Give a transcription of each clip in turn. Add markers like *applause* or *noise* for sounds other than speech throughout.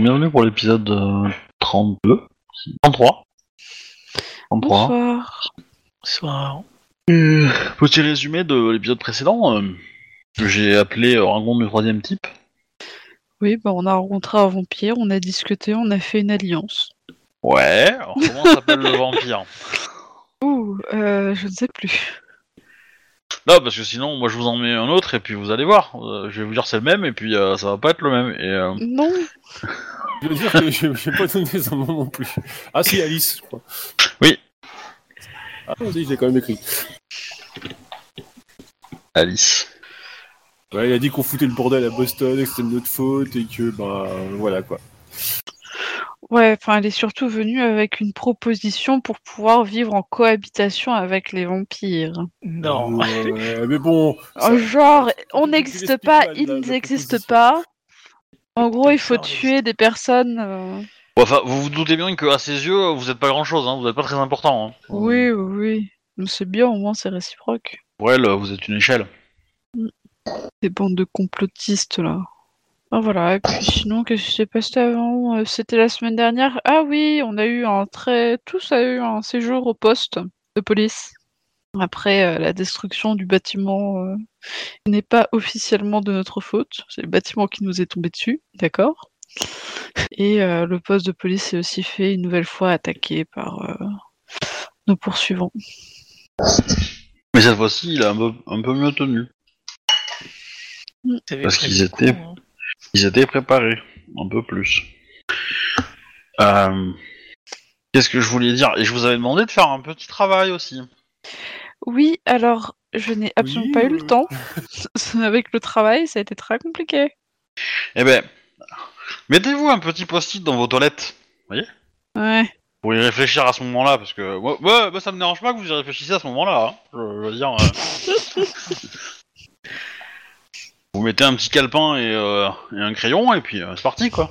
bienvenue pour l'épisode euh, 32, 33. 33. Bonsoir. Soir. Euh, petit résumé de l'épisode précédent, euh, que j'ai appelé euh, rencontre du troisième type. Oui, bah, on a rencontré un vampire, on a discuté, on a fait une alliance. Ouais, alors comment s'appelle le *laughs* vampire? Ouh, euh, je ne sais plus. Non, parce que sinon, moi je vous en mets un autre et puis vous allez voir. Euh, je vais vous dire c'est le même et puis euh, ça va pas être le même. Et, euh, Non, Je veux dire que je j'ai pas donné son nom non plus. Ah si, Alice, je crois. Oui. Ah si, je l'ai quand même écrit. Alice. Ouais, il a dit qu'on foutait le bordel à Boston, et que c'était de notre faute, et que, bah, voilà, quoi. Ouais, enfin, elle est surtout venue avec une proposition pour pouvoir vivre en cohabitation avec les vampires. Non. Euh, *laughs* mais bon... Oh, genre, on n'existe pas, ils n'existent pas. En gros, il faut tuer des personnes. euh, Bon, enfin, vous vous doutez bien qu'à ses yeux, vous êtes pas grand chose, hein, vous êtes pas très important. Hein. Oui, oui, oui. Mais c'est bien, au moins, c'est réciproque. Pour elle, vous êtes une échelle. Des bandes de complotistes, là. Ah, voilà, et puis *laughs* sinon, qu'est-ce qui s'est passé avant? Euh, C'était la semaine dernière. Ah oui, on a eu un très... Tous a eu un séjour au poste de police. Après euh, la destruction du bâtiment euh, n'est pas officiellement de notre faute. C'est le bâtiment qui nous est tombé dessus, d'accord? Et euh, le poste de police est aussi fait une nouvelle fois attaqué par euh, nos poursuivants. Mais cette fois-ci, il est un peu, un peu mieux tenu. Parce qu'ils étaient- coup, hein. Ils étaient préparés, un peu plus. Euh, Qu'est-ce que je voulais dire? Et je vous avais demandé de faire un petit travail aussi. Oui, alors je n'ai absolument Oui, pas eu le temps. *laughs* Avec le travail, ça a été très compliqué. Eh ben, mettez-vous un petit post-it dans vos toilettes Ouais. pour y réfléchir à ce moment-là, parce que moi, moi, moi, ça me dérange pas que vous y réfléchissiez à ce moment-là. hein. Je, je veux dire, euh, *laughs* vous mettez un petit calepin et, euh, et un crayon et puis euh, c'est parti quoi.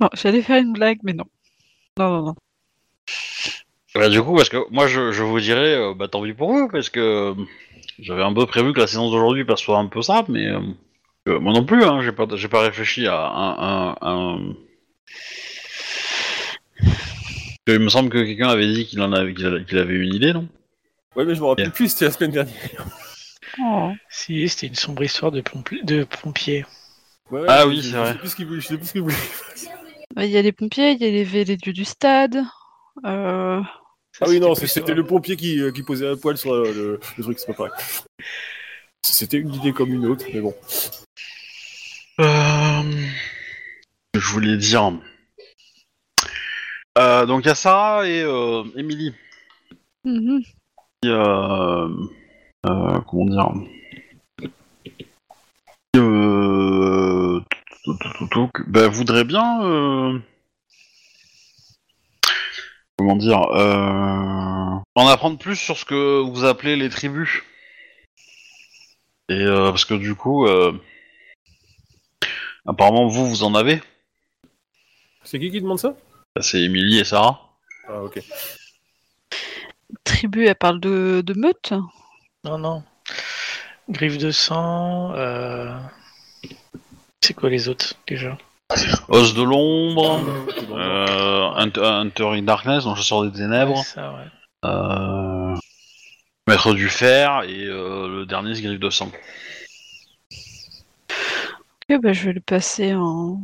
Non, j'allais faire une blague, mais non. Non, non, non. Bah, du coup, parce que moi je, je vous dirais, euh, bah tant pis pour vous, parce que j'avais un peu prévu que la séance d'aujourd'hui bah, soit un peu simple, mais euh, euh, moi non plus, hein, j'ai pas, j'ai pas réfléchi à un. un, un- Il me semble que quelqu'un avait dit qu'il en avait, qu'il avait, une idée, non? Ouais, mais je me rappelle plus, c'était la semaine dernière. Oh. Si, c'était une sombre histoire de, pompi- de pompier. Ouais, ouais, Ah oui, c'est je vrai. sais plus ce qu'il voulait, je sais plus ce qu'il voulait. *laughs* Bah, Il y a les pompiers, il y a les, les dieux du stade. Euh... Ça, Ah oui, non, c'était le pompier qui, euh, qui posait un poil sur euh, le, le truc, c'est pas pareil. C'était une idée comme une autre, mais bon. Euh, Je voulais dire. Euh, donc il y a Sarah et euh, Emily. mhm. Euh, comment dire. Euh, bah, voudrait bien euh, comment dire euh, en apprendre plus sur ce que vous appelez les tribus. Et parce que du coup apparemment vous vous en avez. C'est qui qui demande ça? Bah, c'est Emily et Sarah. Ah, ok. Tribu, elle parle de, de meute? Non, non. Griffe de sang. Euh... C'est quoi les autres déjà? Os de l'ombre euh, Hunter, in Darkness donc chasseur des ténèbres Ouais, ça, ouais. Euh, Maître du fer et euh, le dernier c'est Griffe de sang. Ok, bah, je vais le passer en.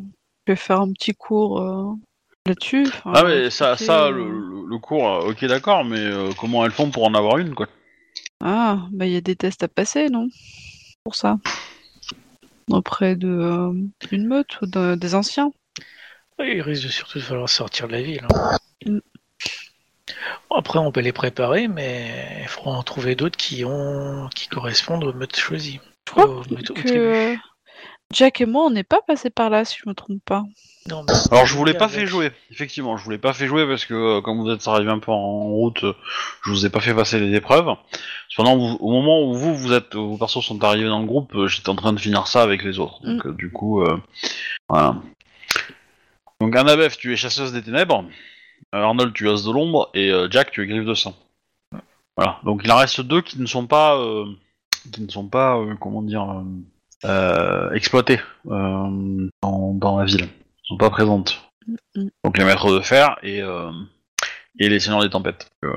Je vais faire un petit cours euh, là-dessus. Enfin, Ah mais ça, ça le, le- cours, ok d'accord, mais euh, comment elles font pour en avoir une quoi? Ah, bah il y a des tests à passer, non? Pour ça. Auprès de euh, d'une meute ou de- des anciens. Oui, il risque de surtout de falloir sortir de la ville. hein. Mm. Bon, après, on peut les préparer, mais il faudra en trouver d'autres qui ont qui correspondent aux meutes choisies. Je crois Aux meutes- aux que tribus. Jack et moi, on n'est pas passés par là, si je me trompe pas. Non, mais- Alors je vous l'ai pas fait jouer, effectivement, je vous l'ai pas fait jouer parce que euh, comme vous êtes arrivé un peu en route, euh, je vous ai pas fait passer les épreuves. Cependant, vous- au moment où vous vous êtes, vos persos sont arrivés dans le groupe, euh, j'étais en train de finir ça avec les autres. Donc euh, du coup, euh, voilà. Donc Annabeth, tu es chasseuse des ténèbres. Euh, Arnold, tu es as de l'ombre et euh, Jack, tu es griffe de sang. Voilà. Donc il en reste deux qui ne sont pas, euh, qui ne sont pas, euh, comment dire, euh, exploitées euh, dans, dans la ville. Elles sont pas présentes. Donc les maîtres de fer et, euh, et les seigneurs des tempêtes. Euh,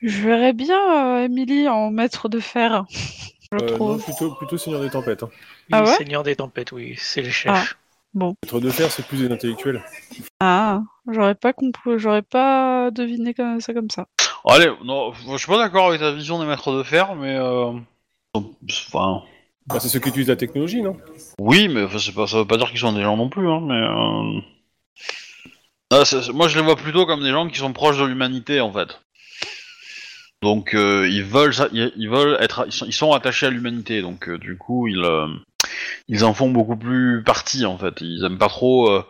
Je verrais bien euh, Emily en maître de fer. Je Euh, non, plutôt, plutôt Seigneur des Tempêtes. hein. Oui, Ah ouais Seigneur des tempêtes, oui, c'est le chef. Maître de fer, c'est plus des intellectuels. Ah, j'aurais pas compris, j'aurais pas deviné comme ça comme ça. Allez, non, je suis pas d'accord avec ta vision des maîtres de fer, mais euh, enfin, Bah, c'est ceux qui utilisent la technologie, non? Oui, mais enfin, c'est pas, ça veut pas dire qu'ils sont des gens non plus, hein, mais euh... ah, moi je les vois plutôt comme des gens qui sont proches de l'humanité en fait. Donc euh, ils veulent, ça- ils, ils veulent être, ils sont, attachés à l'humanité, donc euh, du coup ils, en font beaucoup plus partie en fait. Ils aiment pas trop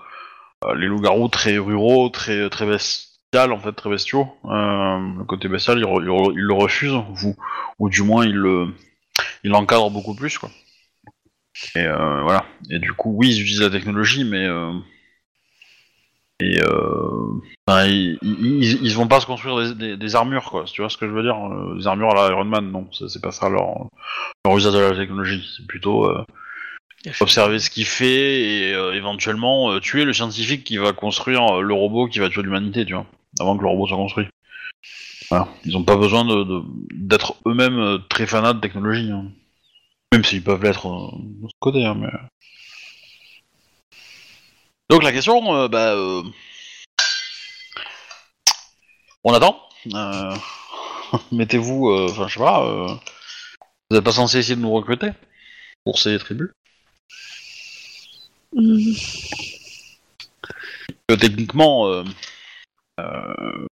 les loups-garous très ruraux, très très bestial en fait, très bestiaux. Le côté bestial, ils, le refusent, ou du moins ils le, ils l'encadrent beaucoup plus quoi. Et euh, voilà. Et du coup, oui, ils utilisent la technologie, mais euh, et euh, ils, ils, vont pas se construire des, des- des armures quoi. Tu vois ce que je veux dire Des armures à la Iron Man, non, c'est pas ça leur leur usage de la technologie. C'est plutôt Il observer ce qu'il fait et éventuellement tuer le scientifique qui va construire le robot qui va tuer l'humanité, tu vois, avant que le robot soit construit. Voilà. Ils ont pas besoin de de- d'être eux-mêmes euh, très fanats de technologie. hein. Même s'ils peuvent l'être euh, de ce côté, hein, mais... Donc la question, euh, bah... euh, On attend. Euh, *laughs* Mettez-vous... euh, Enfin, je sais pas... euh, Vous êtes pas censé essayer de nous recruter Pour ces tribus? Que techniquement... Euh... euh, euh,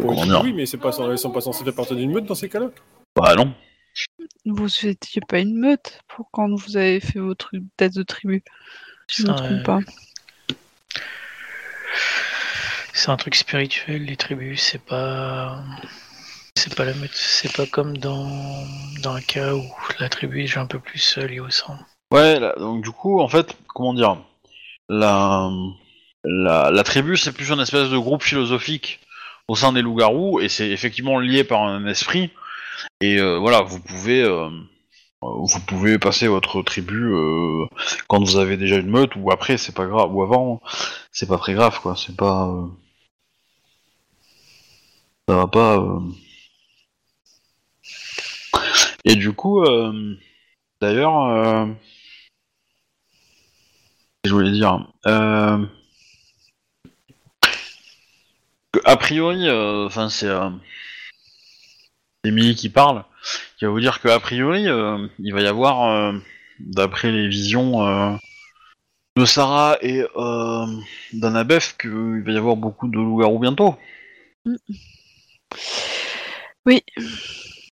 comment une- dire Oui, mais c'est pas, ils sont pas censés faire partie d'une meute dans ces cas-là? Bah non. Vous étiez pas une meute pour quand vous avez fait vos trucs tête de tribu. Je me Ça, trompe pas. C'est un truc spirituel, les tribus, c'est pas. C'est pas la meute, c'est pas comme dans, dans un cas où la tribu est déjà un peu plus seule et au sang. Ouais, là, donc du coup, en fait, comment dire, la, la, la tribu, c'est plus une espèce de groupe philosophique au sein des loups-garous, et c'est effectivement lié par un esprit. Et euh, voilà, vous pouvez, euh, vous pouvez passer votre tribu euh, quand vous avez déjà une meute, ou après, c'est pas grave, ou avant, c'est pas très grave, quoi. C'est pas, euh, ça va pas. euh. Et du coup, euh, d'ailleurs. euh, je voulais dire. Euh... que, a priori, euh, enfin c'est euh, Emily qui parle, qui va vous dire que a priori, euh, il va y avoir, euh, d'après les visions euh, de Sarah et euh, d'Annabeth, qu'il va y avoir beaucoup de loups-garous bientôt. Oui.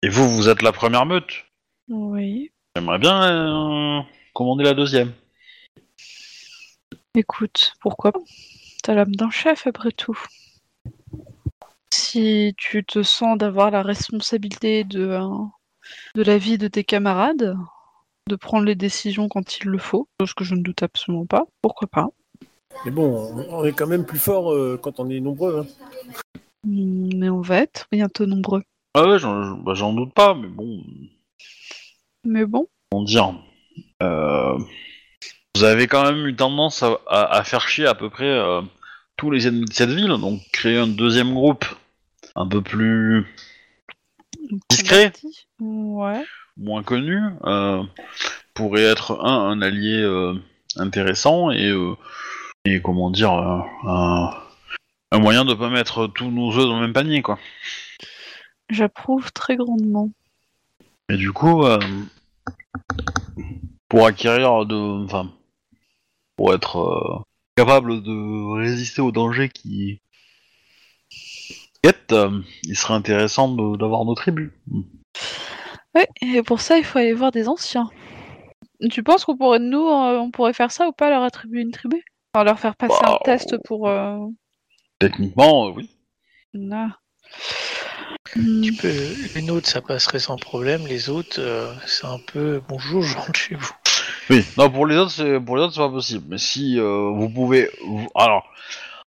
Et vous, vous êtes la première meute. Oui. J'aimerais bien euh, commander la deuxième. Écoute, pourquoi pas? T'as l'âme d'un chef après tout. Si tu te sens d'avoir la responsabilité de, euh, de la vie de tes camarades, de prendre les décisions quand il le faut, chose que je ne doute absolument pas, pourquoi pas Mais bon, on est quand même plus fort euh, quand on est nombreux. hein. Hmm, Mais on va être bientôt nombreux. Ah ouais, j'en bah, j'en doute pas, mais bon, Mais bon, comment dire euh, Vous avez quand même eu tendance à, à- à faire chier à peu près euh, tous les ennemis de cette ville, donc créer un deuxième groupe un peu plus Discret. Ouais. moins connu euh, pourrait être un, un allié euh, intéressant et, euh, et comment dire un, un moyen de pas mettre tous nos œufs dans le même panier quoi. J'approuve très grandement. Et du coup, pour acquérir de, enfin, pour être capable de résister aux dangers qui euh, il serait intéressant de- d'avoir nos tribus. Ouais, et pour ça, il faut aller voir des anciens. Tu penses qu'on pourrait, nous, euh, on pourrait faire ça ou pas, leur attribuer une tribu? Enfin, leur faire passer Bah, un test pour... euh, Techniquement, euh, oui. Hmm, Tu peux, les nôtres, ça passerait sans problème. Les autres, euh, c'est un peu bonjour, je rentre chez vous. Oui. Non, pour les autres, c'est pour les autres, c'est pas possible. Mais si euh, vous pouvez, vous- alors,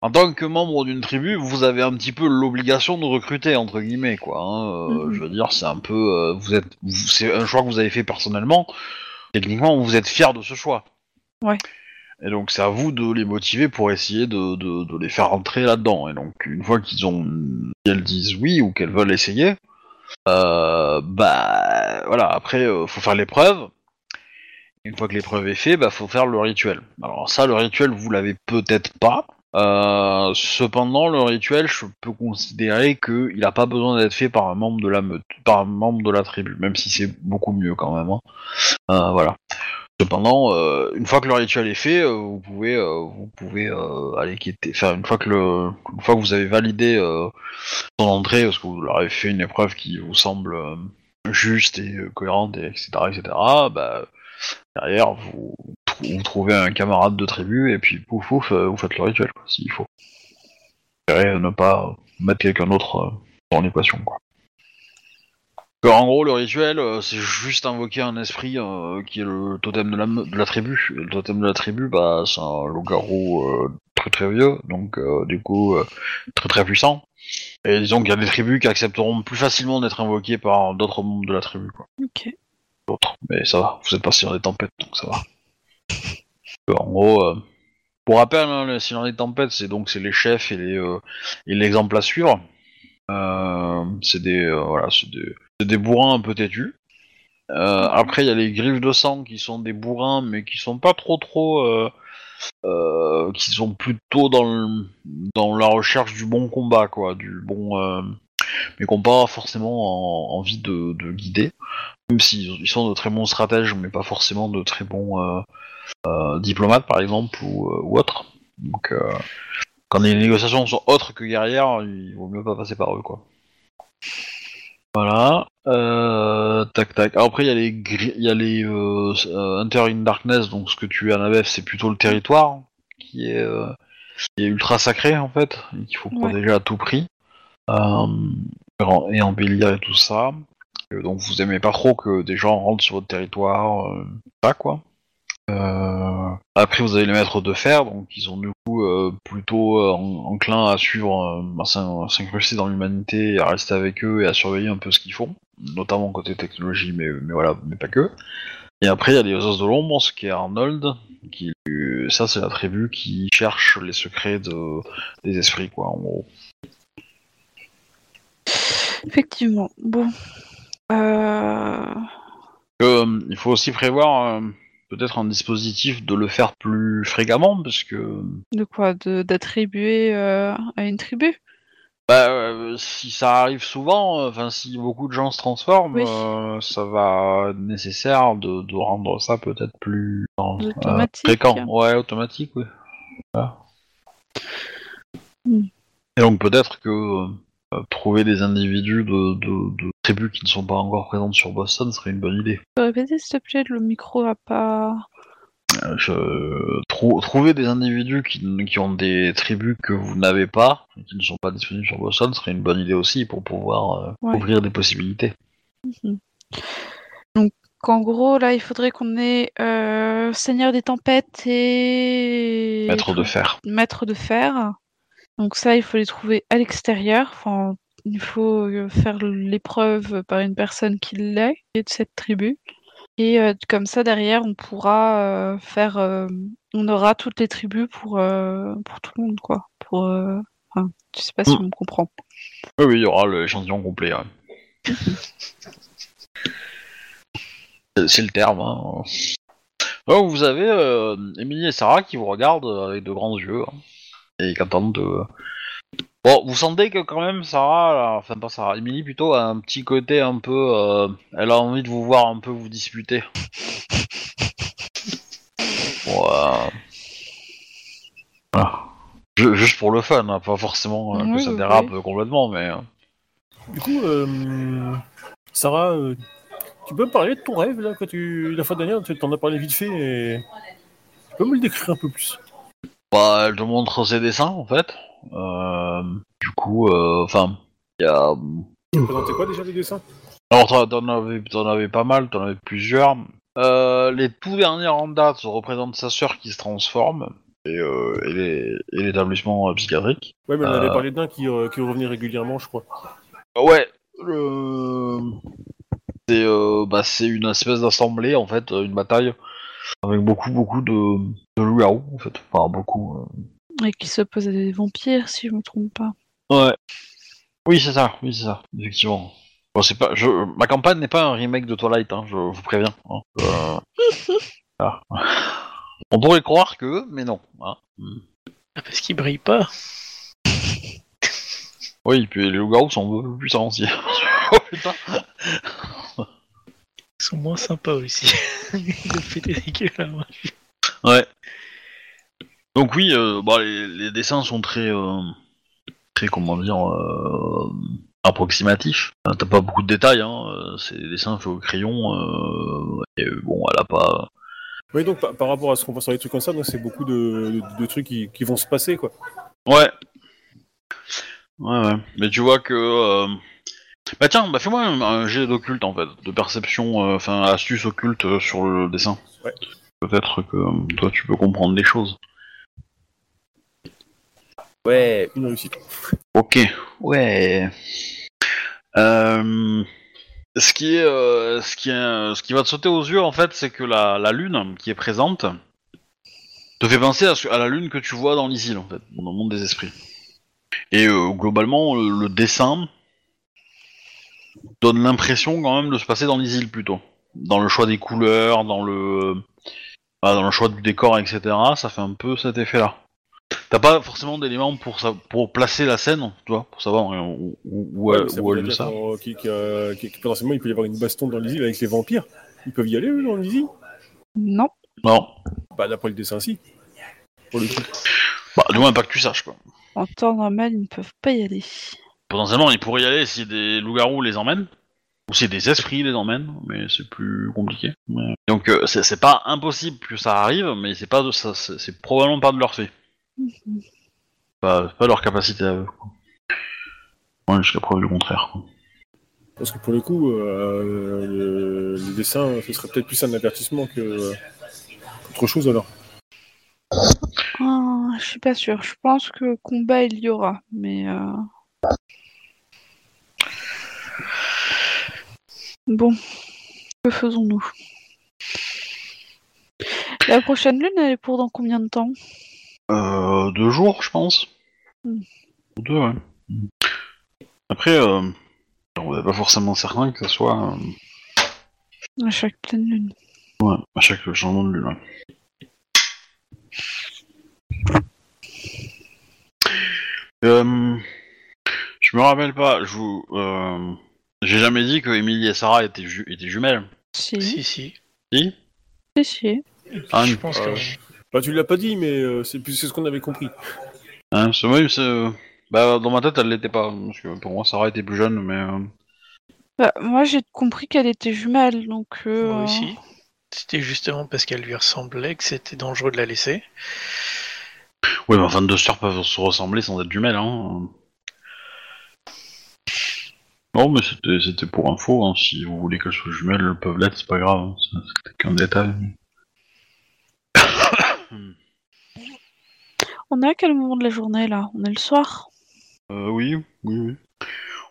en tant que membre d'une tribu, vous avez un petit peu l'obligation de recruter entre guillemets, quoi. hein. Euh, Mhm. Je veux dire, c'est un peu, euh, vous êtes, vous- c'est un choix que vous avez fait personnellement. techniquement, vous êtes fier de ce choix. Ouais. Et donc, c'est à vous de les motiver pour essayer de, de, de les faire rentrer là-dedans. Et donc, une fois qu'ils ont, qu'elles disent oui ou qu'elles veulent essayer, euh, bah voilà. Après, faut faire l'épreuve. Une fois que l'épreuve est faite, bah faut faire le rituel. Alors ça, le rituel, vous l'avez peut-être pas. Euh, cependant, le rituel, je peux considérer qu'il n'a pas besoin d'être fait par un membre de la meute, par un membre de la tribu, même si c'est beaucoup mieux quand même. hein. Euh, voilà. Cependant, euh, une fois que le rituel est fait, euh, vous pouvez, vous pouvez aller quitter. Enfin, une fois que vous avez validé son entrée, parce que vous leur avez fait une épreuve qui vous semble juste et cohérente, et etc., etc. Bah, derrière, vous, trouvez un camarade de tribu et puis pouf pouf, euh, vous faites le rituel, s'il faut. Espérez ne pas mettre quelqu'un d'autre euh, dans l'équation, quoi. En gros, le rituel, euh, c'est juste invoquer un esprit euh, qui est le totem de la, tribu. Et le totem de la tribu, bah, c'est un loup-garou euh, très très vieux, donc euh, du coup euh, très très puissant. Et disons qu'il y a des tribus qui accepteront plus facilement d'être invoquées par d'autres membres de la tribu. Ok. Mais ça va, vous êtes pas sur des tempêtes, donc ça va. Euh, En gros, euh, pour rappel, hein, le Seigneur des tempêtes, c'est donc c'est les chefs et les euh, et l'exemple à suivre. C'est des voilà, c'est des, des bourrins un peu têtus. Après, il y a les griffes de sang qui sont des bourrins, mais qui sont pas trop trop, qui sont plutôt dans dans la recherche du bon combat, quoi, du bon, mais qui n'ont pas forcément en- envie de, de guider, même s'ils ils sont de très bons stratèges, mais pas forcément de très bons euh, euh, diplomates, par exemple, ou, euh, ou autres. Donc, quand les négociations sont autres que guerrières, il vaut mieux pas passer par eux, quoi. Voilà. Euh, tac tac. Après il y a les y a les euh, Hunter in Darkness, donc ce que tu as à Navef, c'est plutôt le territoire qui est euh, qui est ultra sacré en fait, et qu'il faut Ouais. protéger à tout prix. Euh, et embellir et tout ça. Euh, donc vous aimez pas trop que des gens rentrent sur votre territoire, euh, pas quoi. Après vous avez les maîtres de fer, donc ils sont du coup plutôt en- enclins à suivre, à s'in- à s'incruster dans l'humanité, à rester avec eux et à surveiller un peu ce qu'ils font, notamment côté technologie, mais, mais voilà, mais pas que. Et après il y a les os de l'ombre, ce qui est Arnold, qui ça c'est la tribu qui cherche les secrets de, des esprits quoi, en gros. Effectivement. Bon. Euh... Euh, il faut aussi prévoir euh, peut-être un dispositif de le faire plus fréquemment, parce que De quoi? D'attribuer à une tribu? Bah, si ça arrive souvent, enfin si beaucoup de gens se transforment, Oui. ça va être nécessaire de, de rendre ça peut-être plus Automatique. fréquent. Ouais, automatique, oui. Voilà. Hmm. Et donc peut-être que trouver des individus de, de, de tribus qui ne sont pas encore présentes sur Boston serait une bonne idée. Tu peux répéter s'il te plaît Le micro a pas. Euh, je- trou- trouver des individus qui, qui ont des tribus que vous n'avez pas, et qui ne sont pas disponibles sur Boston, serait une bonne idée aussi pour pouvoir euh, Ouais. ouvrir des possibilités. Qu'en gros, là, il faudrait qu'on ait euh, Seigneur des Tempêtes et. Maître de fer. Maître de fer. Donc, ça, il faut les trouver à l'extérieur. Enfin, il faut euh, faire l'épreuve par une personne qui l'est, qui est de cette tribu. Et euh, comme ça, derrière, on pourra euh, faire. euh, on aura toutes les tribus pour, pour tout le monde, quoi. Pour. Enfin, je sais pas si Mm. on me comprend. Oui, oui, il y aura l'échantillon complet. ouais. *laughs* C'est- le terme. Hein. Oh, vous avez Émilie et Sarah qui vous regardent avec de grands yeux hein, et qui attendent de. Bon, vous sentez que quand même Sarah, là, enfin pas Sarah, Émilie plutôt a un petit côté un peu, euh, elle a envie de vous voir un peu vous disputer. Bon, euh, voilà. Ju- Juste pour le fun, hein, pas forcément euh, que Oui, ça oui, dérape complètement, mais. euh, Du coup, euh, Sarah, euh, tu peux me parler de ton rêve là quand tu la fois dernière, tu t'en as parlé vite fait et tu peux me le décrire un peu plus. Bah, elle te montre ses dessins en fait. Euh, du coup, euh, enfin, il y a. Tu présentais quoi déjà les dessins? Alors, t'en- avais, avais pas mal, t'en avais plusieurs. Euh, les tout derniers en date représentent sa sœur qui se transforme et, euh, et l'établissement euh, psychiatrique. Ouais, mais on avait Euh. parlé d'un qui, qui revenait régulièrement, je crois. Ouais, le... C'est bah, c'est une espèce d'assemblée en fait, une bataille avec beaucoup beaucoup de, de loups-garous en fait. Enfin beaucoup. euh. Et qui s'oppose à des vampires, si je me trompe pas. Ouais. Oui c'est ça, oui c'est ça, effectivement. Bon, c'est pas, je, ma campagne n'est pas un remake de Twilight, hein, je vous préviens. hein. Euh, *laughs* ah. On pourrait croire que, mais non. hein. Ah, parce qu'il brille pas. Oui, puis les loups-garous sont un peu plus puissants aussi. *laughs* oh putain. Ils sont moins sympas aussi. *laughs* Le fait des dégueux, là. moi. Ouais. Donc oui, euh, bah, les, les dessins sont très, euh, très comment dire, euh, approximatifs. T'as pas beaucoup de détails, hein. C'est des dessins faits au crayon. euh, et bon, elle a pas. Oui, donc par, par rapport à ce qu'on voit sur les trucs comme ça, donc c'est beaucoup de, de- de trucs qui, qui vont se passer, quoi. Ouais. Ouais, ouais. Mais tu vois que. Bah tiens, bah fais-moi un, un jet d'occulte en fait, de perception, euh, enfin astuce occulte euh, sur le dessin. Ouais. Peut-être que euh, toi tu peux comprendre des choses. Ouais, une réussite. Ok. Ouais. Euh, ce qui est, euh, ce qui est, ce qui va te sauter aux yeux en fait, c'est que la, la lune qui est présente te fait penser à, la lune que tu vois dans l'Isil en fait, dans le monde des esprits. Et euh, globalement, le, le dessin donne l'impression quand même de se passer dans l'Isil plutôt, dans le choix des couleurs, dans le, voilà, dans le choix du décor, etc. Ça fait un peu cet effet-là. T'as pas forcément d'éléments pour, sa- pour placer la scène, tu vois, pour savoir euh, où, où, où, Ouais, où peut elle être ça. en- qui- qui, euh, qui- potentiellement, il peut y avoir une baston dans l'île avec les vampires. Ils peuvent y aller, eux, dans l'île Non. Non. Bah, d'après le dessin, si. Pour le coup. Bah, du moins pas que tu saches, quoi. En temps normal, ils ne peuvent pas y aller. Potentiellement, ils pourraient y aller si des loups-garous les emmènent, ou si des esprits les emmènent, mais c'est plus compliqué. Mais- Donc, euh, c'est c'est pas impossible que ça arrive, mais c'est pas de ça, c'est c'est probablement pas de leur fait. *laughs* Pas, pas leur capacité à eux. quoi. Ouais, jusqu'à preuve du contraire. quoi. Parce que pour le coup, euh, le, le dessin, ce serait peut-être plus un avertissement que euh, qu'autre chose alors. Ah, je suis pas sûre. Je pense que combat il y aura, mais euh... bon, que faisons-nous? La prochaine lune, elle est pour dans combien de temps? Euh, deux jours, je pense. Hmm. Deux, ouais. Après, euh, on n'est pas forcément certain que ça soit euh, À chaque pleine lune. ouais, à chaque changement de lune. ouais. Euh, je me rappelle pas, je vous. euh, J'ai jamais dit que Emily et Sarah étaient, ju- étaient jumelles. Si, Si, si. Si si, si. Ah, je pense euh, que Bah, tu l'as pas dit, mais euh, c'est plus c'est ce qu'on avait compris. hein, c'est vrai, c'est. euh, Bah, dans ma tête, elle l'était pas. Parce que pour moi, Sarah était plus jeune, mais. euh, Bah, moi, j'ai compris qu'elle était jumelle, donc... euh, moi aussi. C'était justement parce qu'elle lui ressemblait que c'était dangereux de la laisser. Oui, mais enfin, deux sœurs peuvent se ressembler sans être jumelles, hein. Non, mais c'était c'était pour info, hein. si vous voulez qu'elles soient jumelles, elles peuvent l'être, c'est pas grave, hein. C'est- c'était qu'un détail. *coughs* On est à quel moment de la journée, là? On est le soir? Euh, oui, oui, oui.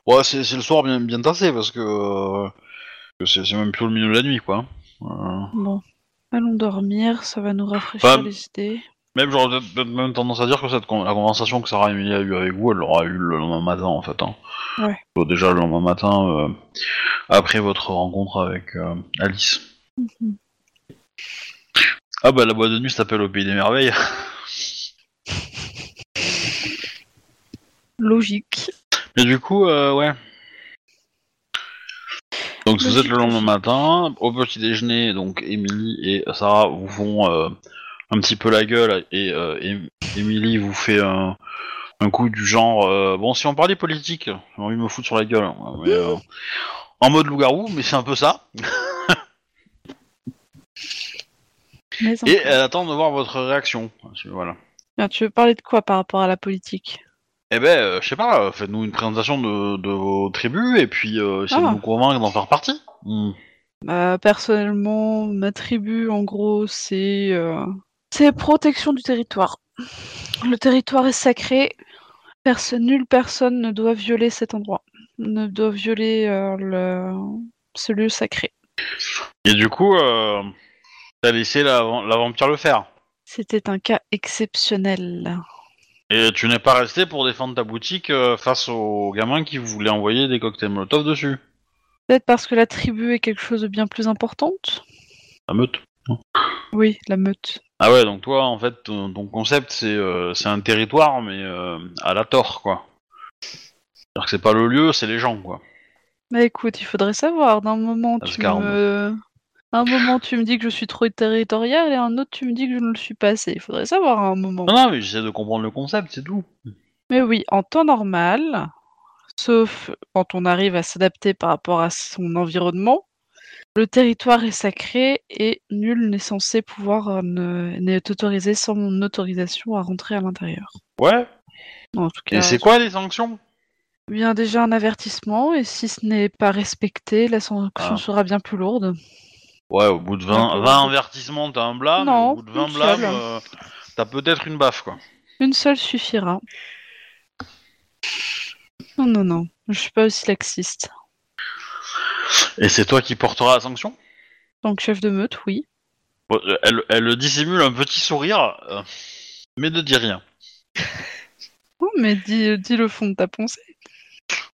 Ouais, c'est c'est le soir bien, bien tassé, parce que, euh, que c'est c'est même plutôt le milieu de la nuit, quoi. Euh, Bon. Allons dormir, ça va nous rafraîchir les idées. Même j'aurais peut-être- même tendance à dire que cette con- la conversation que Sarah et Emilie a eue avec vous, elle l'aura eu le lendemain matin en fait. Hein. Ouais. Donc, déjà le lendemain matin, euh, après votre rencontre avec euh, Alice. Mhm. Ah bah la boîte de nuit s'appelle au pays des merveilles. *laughs* Logique. Mais du coup, euh, ouais. Donc si vous êtes le lendemain matin, au petit déjeuner, donc Émilie et Sarah vous font un petit peu la gueule et euh, Émilie vous fait un, un coup du genre euh, bon si on parlait politique, j'ai envie de me foutre sur la gueule, hein, mais, euh, en mode loup-garou, mais c'est un peu ça. *laughs* Et elle attend de voir votre réaction. Voilà. Bien, tu veux parler de quoi par rapport à la politique? Eh ben, euh, je sais pas, euh, faites-nous une présentation de, de vos tribus et puis euh, essayez Ah. de nous convaincre d'en faire partie. Hmm. Bah, Personnellement, ma tribu, en gros, c'est euh, c'est protection du territoire. Le territoire est sacré. Personne, nulle personne ne doit violer cet endroit. Ne doit violer euh, le... ce lieu sacré. Et du coup, euh, t'as laissé la, la vampire le faire. C'était un cas exceptionnel. Et tu n'es pas resté pour défendre ta boutique euh, face aux gamins qui voulaient envoyer des cocktails Molotov dessus. Peut-être parce que la tribu est quelque chose de bien plus importante La meute. Oui, la meute. Ah ouais, donc toi, en fait, ton, ton concept, c'est euh, c'est un territoire, mais euh, à la tort, quoi. C'est-à-dire que c'est pas le lieu, c'est les gens, quoi. Bah écoute, il faudrait savoir. D'un moment, tu me... Un moment, tu me dis que je suis trop territorial et un autre, tu me dis que je ne le suis pas assez. Il faudrait savoir à un moment. Non, non, mais j'essaie de comprendre le concept, c'est tout. Mais oui, en temps normal, sauf quand on arrive à s'adapter par rapport à son environnement, le territoire est sacré et nul n'est censé pouvoir euh, ne- n'est autorisé sans mon autorisation à rentrer à l'intérieur. Ouais. En tout cas, Et c'est quoi les sanctions? Bien déjà un avertissement et si ce n'est pas respecté, la sanction Ah. sera bien plus lourde. Ouais, au bout de 20, D'accord. 20 avertissements, t'as un blâme, Non, au bout de 20 une blâmes, seule. euh, t'as peut-être une baffe, quoi. Une seule suffira. Non, non, non, je suis pas aussi laxiste. Et c'est toi qui porteras la sanction Donc chef de meute, oui. Bon, elle, elle dissimule un petit sourire, euh, mais ne dit rien. *laughs* Oh, mais dis, dis le fond de ta pensée.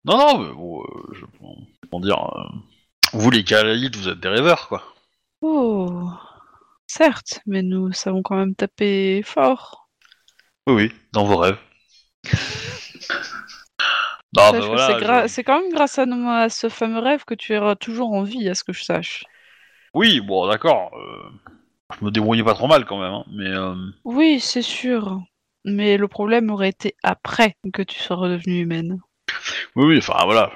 Non, non, mais bon, euh, je, comment dire, euh, vous les Kalaïtes, vous êtes des rêveurs, quoi. Oh, certes, mais nous savons quand même taper fort. Oui, oui, dans vos rêves. *laughs* bah voilà, c'est, gra- je- quand même grâce à, ce fameux rêve que tu es toujours en vie, à ce que je sache. Oui, bon, d'accord. euh, je me débrouillais pas trop mal quand même, hein, mais euh, Oui, c'est sûr. Mais le problème aurait été après que tu sois redevenue humaine. oui, oui, enfin voilà.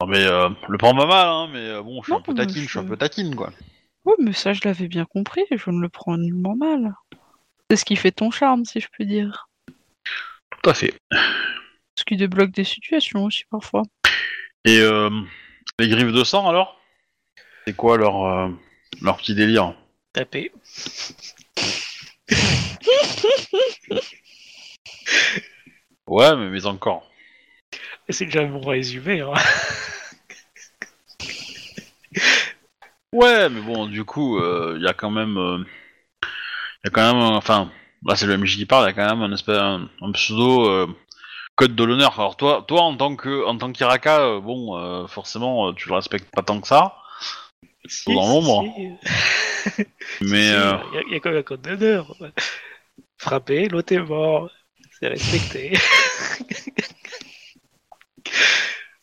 Non, mais euh, le prends pas mal, hein, mais euh, bon, je suis Non, un peu taquine, je suis un je- peu taquine, quoi. Oui, mais ça, je l'avais bien compris, je ne le prends nullement mal. C'est ce qui fait ton charme, si je puis dire. Tout à fait. Ce qui débloque des situations aussi, parfois. Et euh, les griffes de sang, alors? C'est quoi leur, euh, leur petit délire? Taper. *laughs* Ouais, mais, mais encore. C'est déjà mon résumé. Hein. Ouais, mais bon, du coup, il y a quand même... Il y a quand même... euh, Enfin, là, c'est le MJ qui parle, il y a quand même un, espèce, un, un pseudo... Code de l'honneur. Alors toi, toi en tant que en tant qu'Iraka, euh, bon, euh, forcément, euh, tu le respectes pas tant que ça. Si, Dans l'ombre. si. *laughs* Mais euh, Il y, a- il y a quand même un code d'honneur? Frapper, l'autre est mort. C'est respecté. *laughs*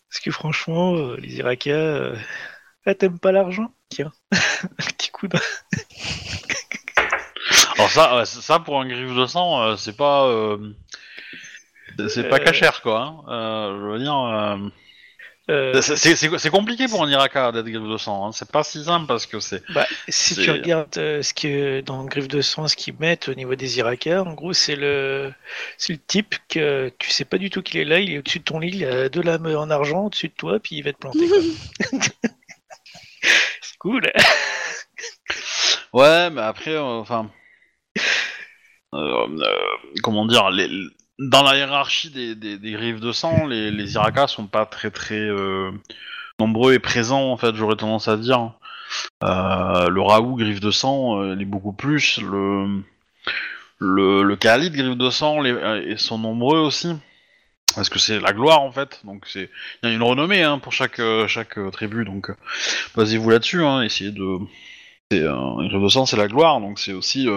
Parce que franchement, les Irakiens. euh, Ah, t'aimes pas l'argent? Tiens, *laughs* un petit coup de. alors ça, ça pour un griffe de sang, c'est pas, c'est- pas Euh. cachère quoi. hein. Euh, je veux dire, euh, Euh, c'est- compliqué pour un Iraka d'être griffe de sang. hein. C'est pas si simple parce que c'est. Bah, si tu regardes euh, ce que dans Griffe de sang, ce qu'ils mettent au niveau des Irakiens, en gros, c'est le, le type que tu sais pas du tout qu'il est là, il est au-dessus de ton lit, il a deux lames en argent au-dessus de toi, puis il va te planter. *laughs* c'est cool. Ouais, mais après, enfin, euh, comment dire, les, dans la hiérarchie des, des, des griffes de sang, les, les Irakas sont pas très très euh, nombreux et présents en fait. J'aurais tendance à dire. Euh, le Raoult griffe de sang, euh, il est beaucoup plus. Le le, le Khalid griffe de sang, les, euh, sont nombreux aussi. Parce que c'est la gloire en fait, donc c'est il y a une renommée hein, pour chaque euh, chaque euh, tribu, donc basez-vous là-dessus, hein, essayez de c'est de sang, c'est la gloire, donc c'est aussi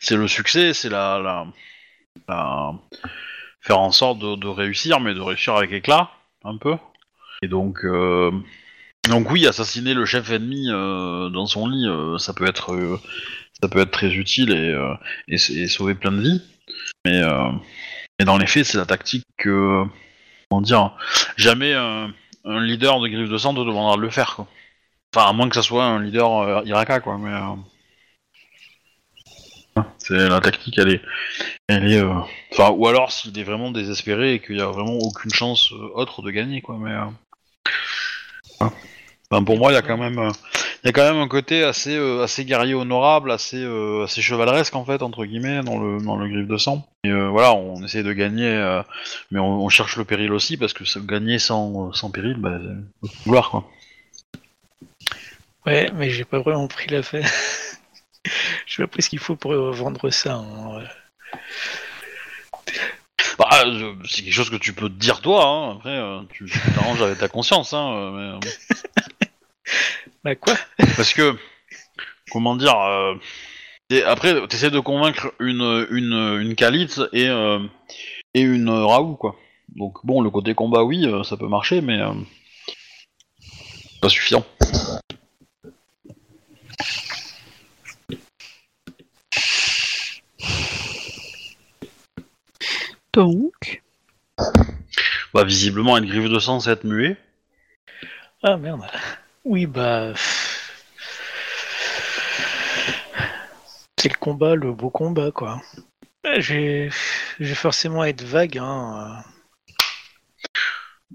c'est le succès, c'est la, la, la- faire en sorte de, réussir, mais de réussir avec éclat, un peu. Et donc euh, donc oui, assassiner le chef ennemi euh, dans son lit, euh, ça peut être euh, ça peut être très utile et, euh, sauver plein de vies. Mais euh, dans les faits, c'est la tactique que comment dire, jamais un, leader de griffe de sang te demandera de le faire. Enfin, à moins que ça soit un leader euh, Iraka, quoi. Euh, C'est la tactique, elle est... Elle est... euh, Enfin, ou alors s'il est vraiment désespéré et qu'il y a vraiment aucune chance euh, autre de gagner, quoi, mais... euh. Enfin, pour moi, il y a quand même... euh, Il y a quand même un côté assez, euh, assez guerrier honorable, assez, euh, assez chevaleresque, en fait, entre guillemets, dans le, dans le griffe de sang. Et euh, voilà, on essaie de gagner, euh, mais on, on cherche le péril aussi, parce que gagner sans, sans péril, bah, c'est vouloir, quoi. Ouais, mais j'ai pas vraiment pris la fait. j'ai pas ce qu'il faut pour vendre ça. hein. Bah, euh, c'est quelque chose que tu peux te dire toi, hein. après euh, tu tu t'arranges avec ta conscience, hein, euh, mais, *laughs* Bah quoi? Parce que, comment dire, euh, après t'essaies de convaincre une, une, une Khalid et, et une Raoult, quoi. Donc bon, le côté combat, oui, ça peut marcher, mais pas suffisant. Donc, Bah, visiblement, une griffe de sang, c'est être muet. Ah merde. Oui, bah. C'est le combat, le beau combat, quoi. Euh, J'ai forcément être vague, hein.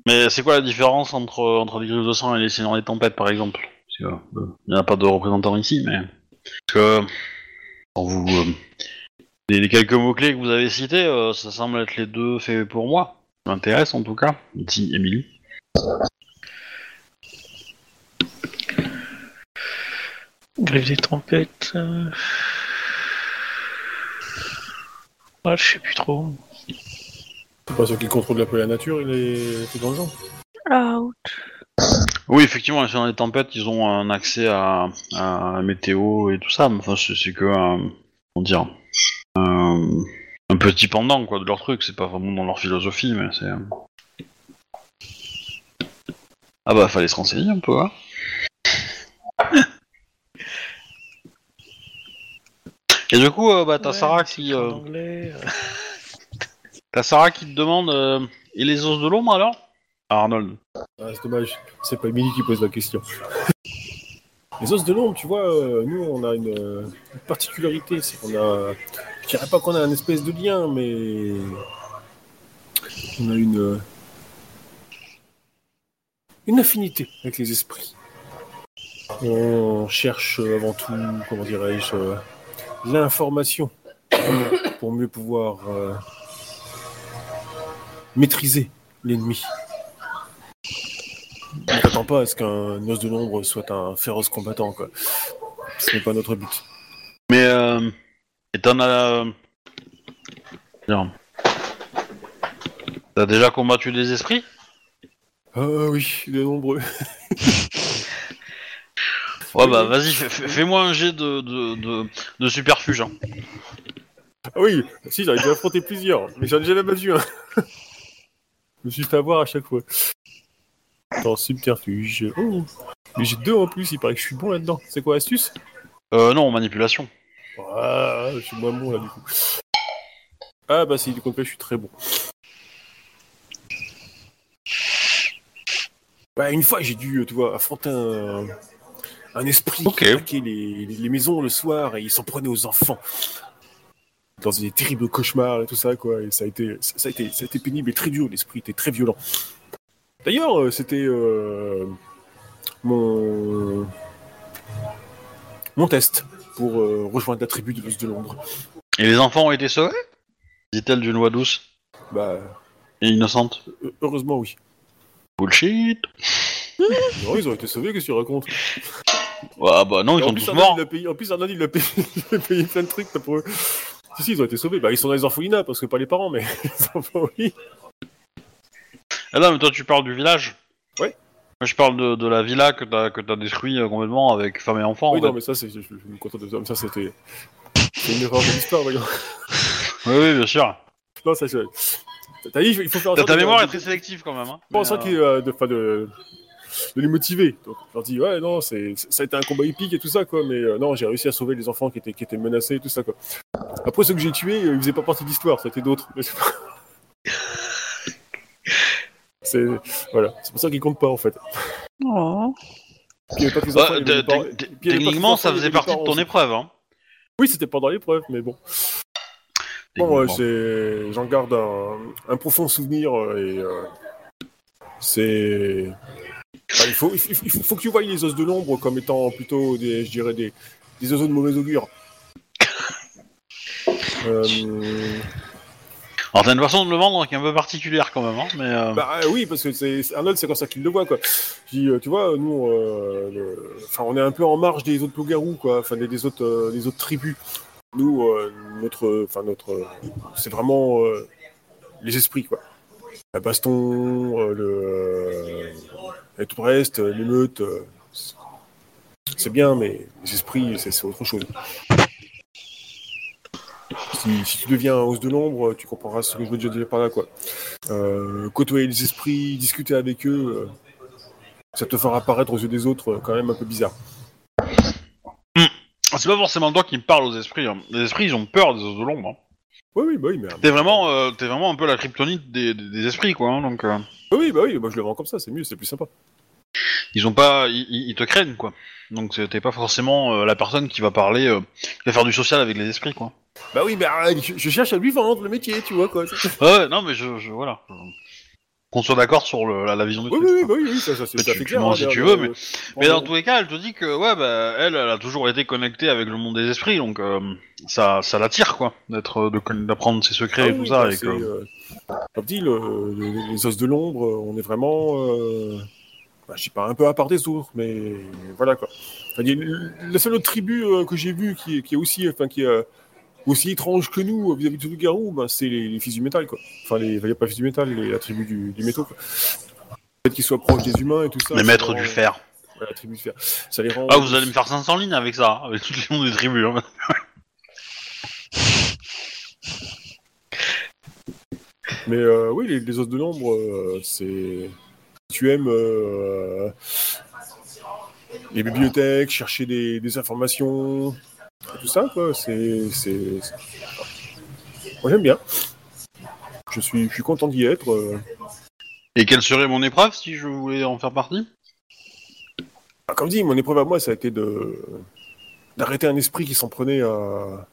Mais c'est quoi la différence entre, entre les griffes de sang et les seigneurs des tempêtes, par exemple? Euh, Il n'y en a pas de représentants ici, mais... Parce que... Quand vous... euh, les, les quelques mots-clés que vous avez cités, euh, ça semble être les deux faits pour moi. Ça m'intéresse, en tout cas. Dit Emily. Grève des tempêtes. euh. Ah, je sais plus trop. C'est pas ceux qui contrôlent un peu la nature et les, les dans le genre. out. Oui, effectivement, les seigneurs des tempêtes, ils ont un accès à, à la météo et tout ça, mais enfin, c'est que... un- comment dire un, un petit pendant, quoi, de leur truc. C'est pas vraiment dans leur philosophie, mais c'est... Ah bah, fallait se renseigner un peu, hein Et du coup, euh, bah, t'as Ouais, Sarah qui, euh, euh. *laughs* t'as Sarah qui te demande euh, et les os de l'ombre alors? Arnold. Ah, c'est dommage, c'est pas Emily qui pose la question. *laughs* Les os de l'ombre, tu vois, euh, nous on a une, euh, une particularité, c'est qu'on a. Je dirais pas qu'on a un espèce de lien, mais. On a une. Une affinité avec les esprits. On cherche avant tout, comment dirais-je, l'information pour- pour mieux pouvoir euh, maîtriser l'ennemi. On n'attend pas à ce qu'un os de l'ombre soit un féroce combattant, quoi. Ce n'est pas notre but. Mais euh, et t'en as. euh, Bien. T'as déjà combattu des esprits? Ah oui, de nombreux. *laughs* Ouais bah vas-y, fais- fais- fais-moi un jet de, de, de, de superfuge. hein. Ah oui, si, j'en ai déjà affronté plusieurs, mais j'en ai jamais battu un. *laughs* Je me suis fait avoir à chaque fois. Attends, subterfuge. Oh Mais j'ai deux en plus, il paraît que je suis bon là-dedans. C'est quoi, astuce? Euh non, manipulation. Ah, je suis moins bon là du coup. Ah bah si, du coup, je suis très bon. Bah une fois, j'ai dû, tu vois, affronter un, un esprit qui attaquait les, les- les maisons le soir et il s'en prenait aux enfants. Dans des terribles cauchemars et tout ça, quoi. Et ça a été, ça a été, ça a été pénible et très dur. L'esprit était très violent. D'ailleurs, euh, c'était euh, mon mon test pour euh, rejoindre la tribu de l'os de l'ombre. Et les enfants ont été sauvés? Dit-elle d'une voix douce Bah, et innocente. heu- heureusement, oui. Bullshit. *laughs* Non, ils ont été sauvés, qu'est-ce que tu racontes? Ouais bah non, ils en, sont plus, tous morts. payé, en plus, Arnaud, il a payé, *laughs* il a payé plein de trucs là, pour eux. Si, si, ils ont été sauvés. Bah, ils sont dans les orphelinats, parce que pas les parents, mais *laughs* les enfants, oui. Ah non, mais toi tu parles du village je parle de, de la villa que t'as que t'as détruit euh, complètement avec femme et enfants. oui, en non, fait. mais ça, c'est, je, je me contente de ça. Mais ça, c'était. C'est une erreur de l'histoire, voyons. *laughs* Oui, oui, bien sûr. Non, ça, c'est. T'as dit, il faut faire en Ta, sorte ta de- mémoire de- est très sélective quand même. Hein. Mais, ça euh, euh, de, enfin, de, de les motiver. Donc, je leur dis, ouais, non, c'est, ça a été un combat épique et tout ça, quoi, mais euh, non, j'ai réussi à sauver les enfants qui étaient, qui étaient menacés et tout ça, quoi. Après, ceux que j'ai tués, euh, ils faisaient pas partie de l'histoire, c'était d'autres. mais c'est pas- c'est, voilà, c'est pour ça qu'ils comptent pas, en fait. Oh. Il pas bah, enfants, il Techniquement, enfants, ça faisait partie de ton épreuve. Hein. Oui, c'était pendant l'épreuve, mais bon. Bon, j'en garde un, un profond souvenir euh, et euh, c'est. Enfin, il, faut, il, faut, il que tu voyes les os de l'ombre comme étant plutôt des, je dirais des, des oiseaux de mauvais augure. *laughs* Euh, Alors t'as une façon de le vendre qui est un peu particulière quand même, hein, mais euh, Bah euh, oui, parce que c'est Arnold, c'est comme ça qu'il le voit, quoi. Dis, euh, tu vois, nous, on est un peu en marge des autres loups-garous, quoi, enfin des, autres, des autres tribus. Nous, notre, enfin notre, c'est vraiment les esprits, quoi. La baston, le, et tout le reste, l'émeute, c'est- bien, mais les esprits, c'est autre chose. Si, si tu deviens un os de l'ombre, tu comprendras ce que je veux dire par là, quoi. Euh, côtoyer les esprits, discuter avec eux, euh, ça te fera apparaître aux yeux des autres euh, quand même un peu bizarre. c'est pas forcément toi qui me parles aux esprits. hein. Les esprits, ils ont peur des os de l'ombre. hein. Oui, oui, bah oui, mais. T'es vraiment, euh, t'es vraiment un peu la kryptonite des, des- des esprits, quoi. hein, donc Oui, bah oui, moi je le vends comme ça, c'est mieux, c'est plus sympa. Ils ont pas, ils, ils- te craignent, quoi. Donc t'es pas forcément euh, la personne qui va parler, euh, qui va faire du social avec les esprits, quoi. Bah oui, mais ah, je, je cherche à lui vendre le métier, tu vois quoi. Ouais, ouais, non, mais je, je voilà. Qu'on soit d'accord sur le- la, la vision du oui, truc. oui, quoi. bah oui, oui, ça, ça, c'est Bah, ça tu- fait tu clair. mens hein, si tu veux, euh, Mais bon, dans tous les cas, elle te dit que ouais, bah, elle, elle a toujours été connectée avec le monde des esprits, donc euh, ça, ça l'attire quoi, d'être, d'apprendre ses secrets ah et oui, tout ça. bah, et que- euh, Comme dit, le- le- les os de l'ombre, euh, on est vraiment. Bah, je sais pas, un peu à part des autres, mais voilà quoi. Enfin, la seule autre tribu euh, que j'ai vue qui, est- qui est aussi, enfin, qui est euh, aussi étrange que nous euh, vis-à-vis de loup-garou, bah, c'est les, les fils du métal quoi. Enfin, les, il y a pas fils du métal, les- la tribu du, du métaux quoi. Peut-être qu'ils soient proches des humains et tout ça. les maîtres du fer. Ouais, la tribu du fer. Ça les rend. Ah, vous allez me faire 500 lignes avec ça, avec toutes les noms des tribus. hein. *laughs* Mais euh, oui, les, les os de l'ombre, c'est. Tu aimes euh, les bibliothèques, chercher des, des informations, tout ça, quoi. C'est. Moi, j'aime bien. Je suis, je suis content d'y être. euh. Et quelle serait mon épreuve si je voulais en faire partie? Ah, Comme dit, mon épreuve à moi, ça a été de d'arrêter un esprit qui s'en prenait à,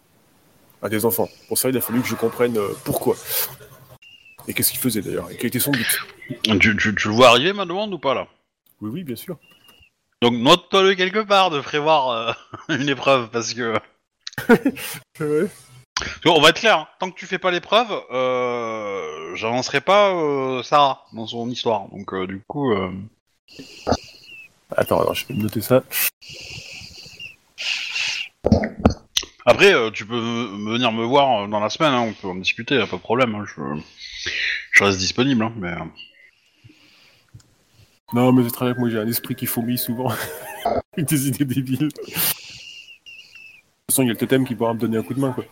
à des enfants. Pour ça, il a fallu que je comprenne euh, pourquoi. Et qu'est-ce qu'il faisait d'ailleurs, et quel était son but. Tu, tu, tu le vois arriver ma demande ou pas là? Oui, oui, bien sûr. Donc note-toi-le quelque part de prévoir euh, *laughs* une épreuve parce que. *laughs* Ouais. On va être clair, hein, tant que tu fais pas l'épreuve, euh, j'avancerai pas euh, Sarah dans son histoire. Donc euh, du coup. Attends, alors je vais me noter ça. Après, tu peux venir me voir dans la semaine, hein, on peut en discuter, y a pas de problème. hein, je, je reste disponible, mais. Non, mais c'est très bien que moi j'ai un esprit qui fourmille souvent. *laughs* Avec des idées débiles. De toute façon, il y a le totem qui pourra me donner un coup de main, quoi.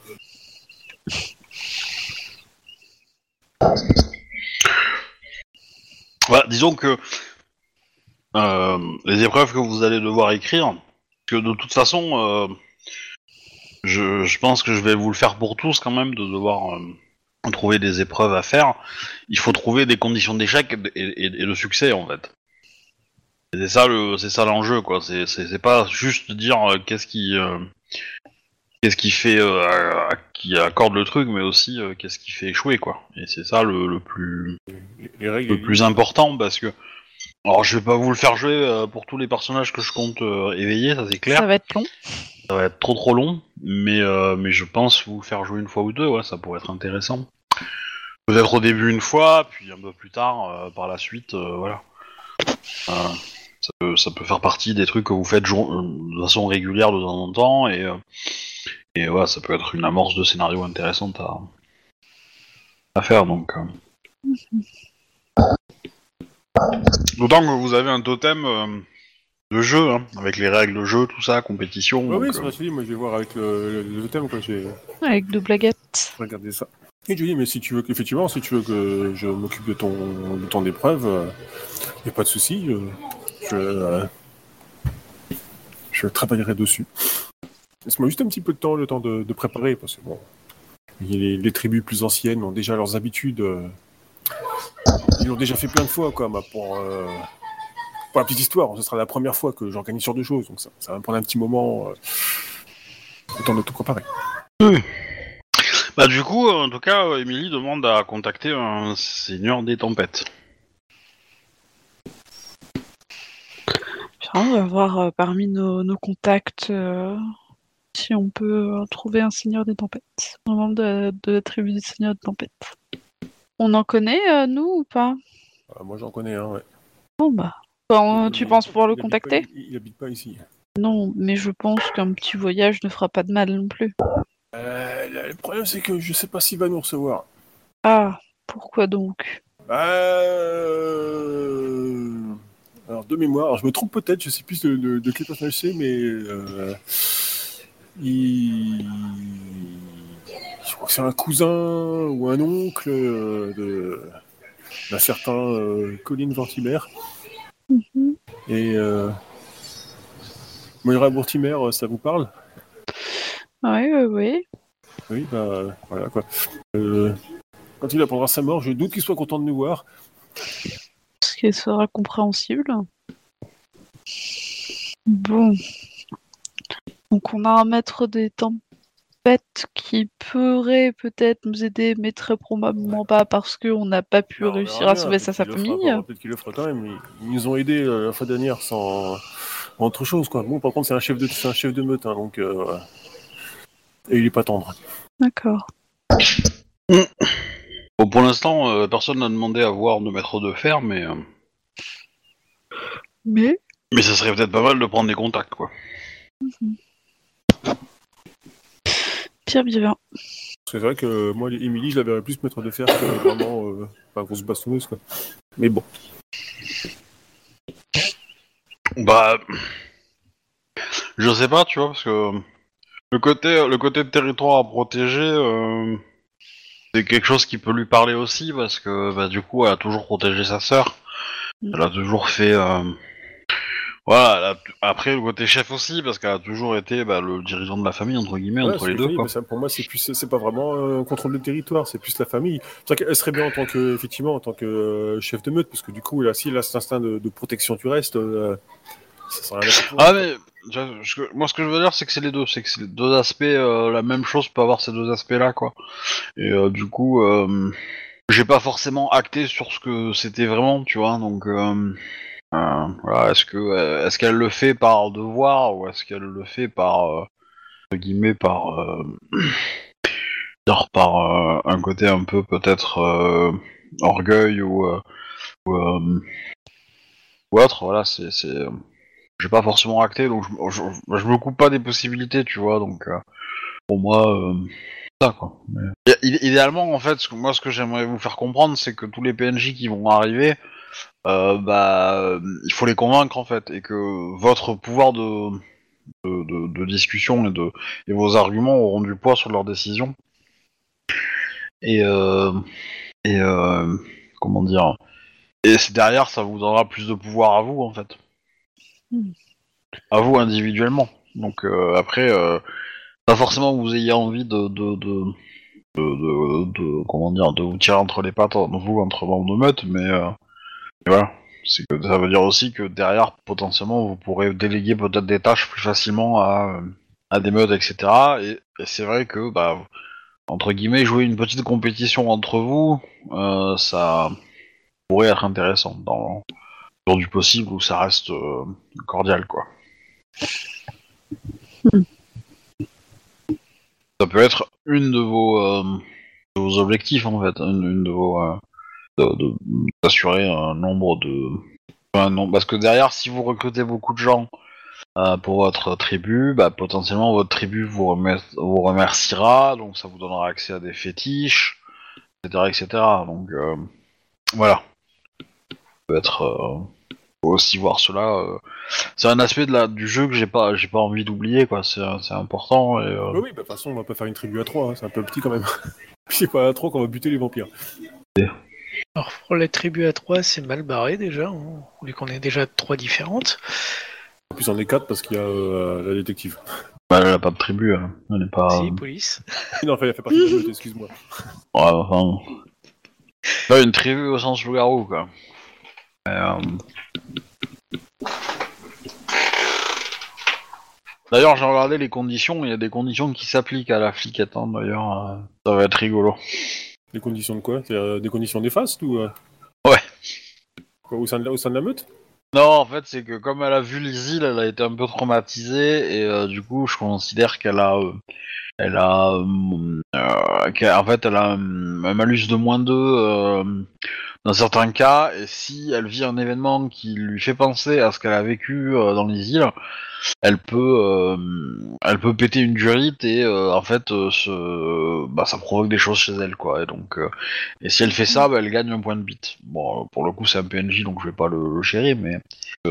Voilà, disons que euh, les épreuves que vous allez devoir écrire, que de toute façon, euh, je, je pense que je vais vous le faire pour tous quand même, de devoir euh, trouver des épreuves à faire. Il faut trouver des conditions d'échec et, et- et de succès en fait. C'est ça le, c'est ça l'enjeu quoi. C'est, c'est, c'est pas juste dire euh, qu'est-ce qui, euh, qu'est-ce qui fait, euh, à- à- qui accorde le truc, mais aussi euh, qu'est-ce qui fait échouer quoi. Et c'est ça le, le plus Les, les règles. le plus important parce que alors je vais pas vous le faire jouer euh, pour tous les personnages que je compte euh, éveiller, ça c'est clair. Ça va être long. Ça va être trop trop long, mais euh, mais je pense vous faire jouer une fois ou deux, ouais, ça pourrait être intéressant. Peut-être au début une fois, puis un peu plus tard, euh, par la suite, euh, voilà. Euh, ça, peut, ça peut faire partie des trucs que vous faites euh, de façon régulière de temps en temps, et euh, et ouais, ça peut être une amorce de scénario intéressante à à faire, donc. euh. D'autant que vous avez un totem euh, de jeu, hein, avec les règles de jeu, tout ça, compétition. Oui, euh, c'est vrai, je te dis, moi je vais voir avec le, le, le totem, quoi. Avec deux blaguettes. regardé ça. Et je dis, mais si tu veux, effectivement, si tu veux que je m'occupe de ton, de ton épreuve, il n'y a pas de souci. Euh, je, travaillerai dessus. Laisse-moi juste un petit peu de temps, le temps de, préparer, parce que bon, les, tribus plus anciennes ont déjà leurs habitudes. euh, ils l'ont déjà fait plein de fois, quoi, bah, pour, euh, pour la petite histoire. Ce sera la première fois que j'organise sur deux choses, donc ça, va me prendre un petit moment, le temps de tout préparer. Bah du coup, en tout cas, Emily demande à contacter un seigneur des tempêtes. On va voir euh, parmi nos, nos contacts euh, si on peut euh, trouver un seigneur des tempêtes. Un membre de, de la tribu des seigneurs des tempêtes. On en connaît, nous, ou pas? Moi, j'en connais un, ouais. Bon, bah. Tu penses pouvoir le il habite contacter? pas- il, il habite pas ici. Non, mais je pense qu'un petit voyage ne fera pas de mal non plus. Euh, le problème, c'est que je sais pas s'il va nous recevoir. Ah, pourquoi donc? Euh... Alors, de mémoire, alors, je me trompe peut-être, je sais plus de, de, de quel personnage c'est, mais euh, il... je crois que c'est un cousin ou un oncle euh, de d'un certain euh, Colin Vortimer. Mhm. Et euh... Moira Vortimer, ça vous parle? Oui, oui, oui. Oui, bah voilà quoi. Euh, Quand il apprendra sa mort, je doute qu'il soit content de nous voir. Qui sera compréhensible. Bon. Donc on a un maître des tempêtes qui pourrait peut-être nous aider, mais très probablement pas parce qu'on n'a pas pu réussir à sauver sa, famille. Peut-être qu'il le fera quand même. Ils, ils nous ont aidés euh, la fois dernière sans autre chose quoi. Bon, par contre, c'est un chef de, c'est un chef de meute, hein, donc euh, et il est pas tendre. D'accord. Bon, pour l'instant, euh, personne n'a demandé à voir de maître de fer, mais euh, Mais mais ça serait peut-être pas mal de prendre des contacts, quoi. bien, bien, bien. Parce que c'est vrai que moi, Émilie, je la verrais plus maître de fer que vraiment euh, enfin, grosse bastonneuse quoi. Mais bon, Bah, je sais pas, tu vois, parce que le côté, le côté de territoire à protéger, euh, c'est quelque chose qui peut lui parler aussi, parce que bah, du coup, elle a toujours protégé sa sœur. Elle a toujours fait. euh, Voilà, elle a- après le côté chef aussi, parce qu'elle a toujours été bah, le dirigeant de la famille, entre guillemets, Ouais, entre les deux. Quoi. mais ça, pour moi, c'est plus, c'est pas vraiment un contrôle de territoire, c'est plus la famille. Qu'elle serait bien en tant que, effectivement, en tant que euh, chef de meute, parce que du coup, là, si elle a cet instinct de, de protection terrestre, euh, ça sera Ah elle. mais moi ce que je veux dire c'est que c'est les deux, c'est que c'est les deux aspects, euh, la même chose peut avoir ces deux aspects-là quoi. Et euh, du coup, euh, j'ai pas forcément acté sur ce que c'était vraiment, tu vois. Donc euh, voilà, est-ce que est-ce qu'elle le fait par devoir ou est-ce qu'elle le fait par guillemets par *coughs* par un côté un peu peut-être orgueil ou ou, ou autre. Voilà, c'est j'ai pas forcément acté, donc je, je, me coupe pas des possibilités, tu vois, donc euh, pour moi, euh, ça quoi. Idéalement, en fait, moi ce que j'aimerais vous faire comprendre, c'est que tous les PNJ qui vont arriver, euh, bah, il faut les convaincre en fait, et que votre pouvoir de, discussion et, vos arguments auront du poids sur leurs décisions. Et, et comment dire, et c'est derrière, ça vous donnera plus de pouvoir à vous en fait à vous individuellement. Donc euh, après, euh, pas forcément vous ayez envie de de, de, de, comment dire, de vous tirer entre les pattes, vous entre membres de meute, mais, euh, mais voilà. C'est que ça veut dire aussi que derrière, potentiellement, vous pourrez déléguer peut-être des tâches plus facilement à, à des meutes, etc. Et, c'est vrai que, bah, entre guillemets, jouer une petite compétition entre vous, ça pourrait être intéressant du possible où ça reste euh, cordial, quoi. Ça peut être une de vos, euh, objectifs en fait, une, de vos euh, de- de- d'assurer un nombre de parce que derrière si vous recrutez beaucoup de gens pour votre tribu, bah, potentiellement votre tribu vous, vous remerciera, donc ça vous donnera accès à des fétiches, etc. etc. Donc voilà. Ça peut être aussi voir cela. euh, C'est un aspect de la, du jeu que j'ai pas j'ai pas envie d'oublier quoi. C'est c'est important et euh, Oui, oui, bah, de toute façon, on va pas faire une tribu à 3, c'est un peu petit quand même. *laughs* c'est pas à 3 qu'on va buter les vampires. Alors pour la tribu à 3, c'est mal barré déjà, hein, vu qu'on est déjà trois différentes. En plus, on est 4 parce qu'il y a euh, la détective. bah, elle a pas de tribu, elle, elle est pas. Si, police. *laughs* Non, enfin, il a fait partie de la meute, excuse-moi. Ouais, enfin. Pas une tribu au sens loup-garou, quoi. Euh, D'ailleurs, j'ai regardé les conditions, il y a des conditions qui s'appliquent à la fliquette, hein, d'ailleurs, euh, ça va être rigolo. Des conditions de quoi? Euh, des conditions néfastes ou. euh, Ouais. Quoi, au, sein de la, au sein de la meute? Non, en fait, c'est que comme elle a vu les îles, elle a été un peu traumatisée, et du coup, je considère qu'elle a, elle a, en fait, elle a un, malus de moins 2 euh, dans certains cas, si elle vit un événement qui lui fait penser à ce qu'elle a vécu euh, dans les îles, elle peut, euh, elle peut péter une durite et euh, en fait, bah, ça provoque des choses chez elle, quoi. Et donc, et si elle fait ça, bah, elle gagne un point de bit. Bon, pour le coup, c'est un PNJ, donc je vais pas le, le chérir, mais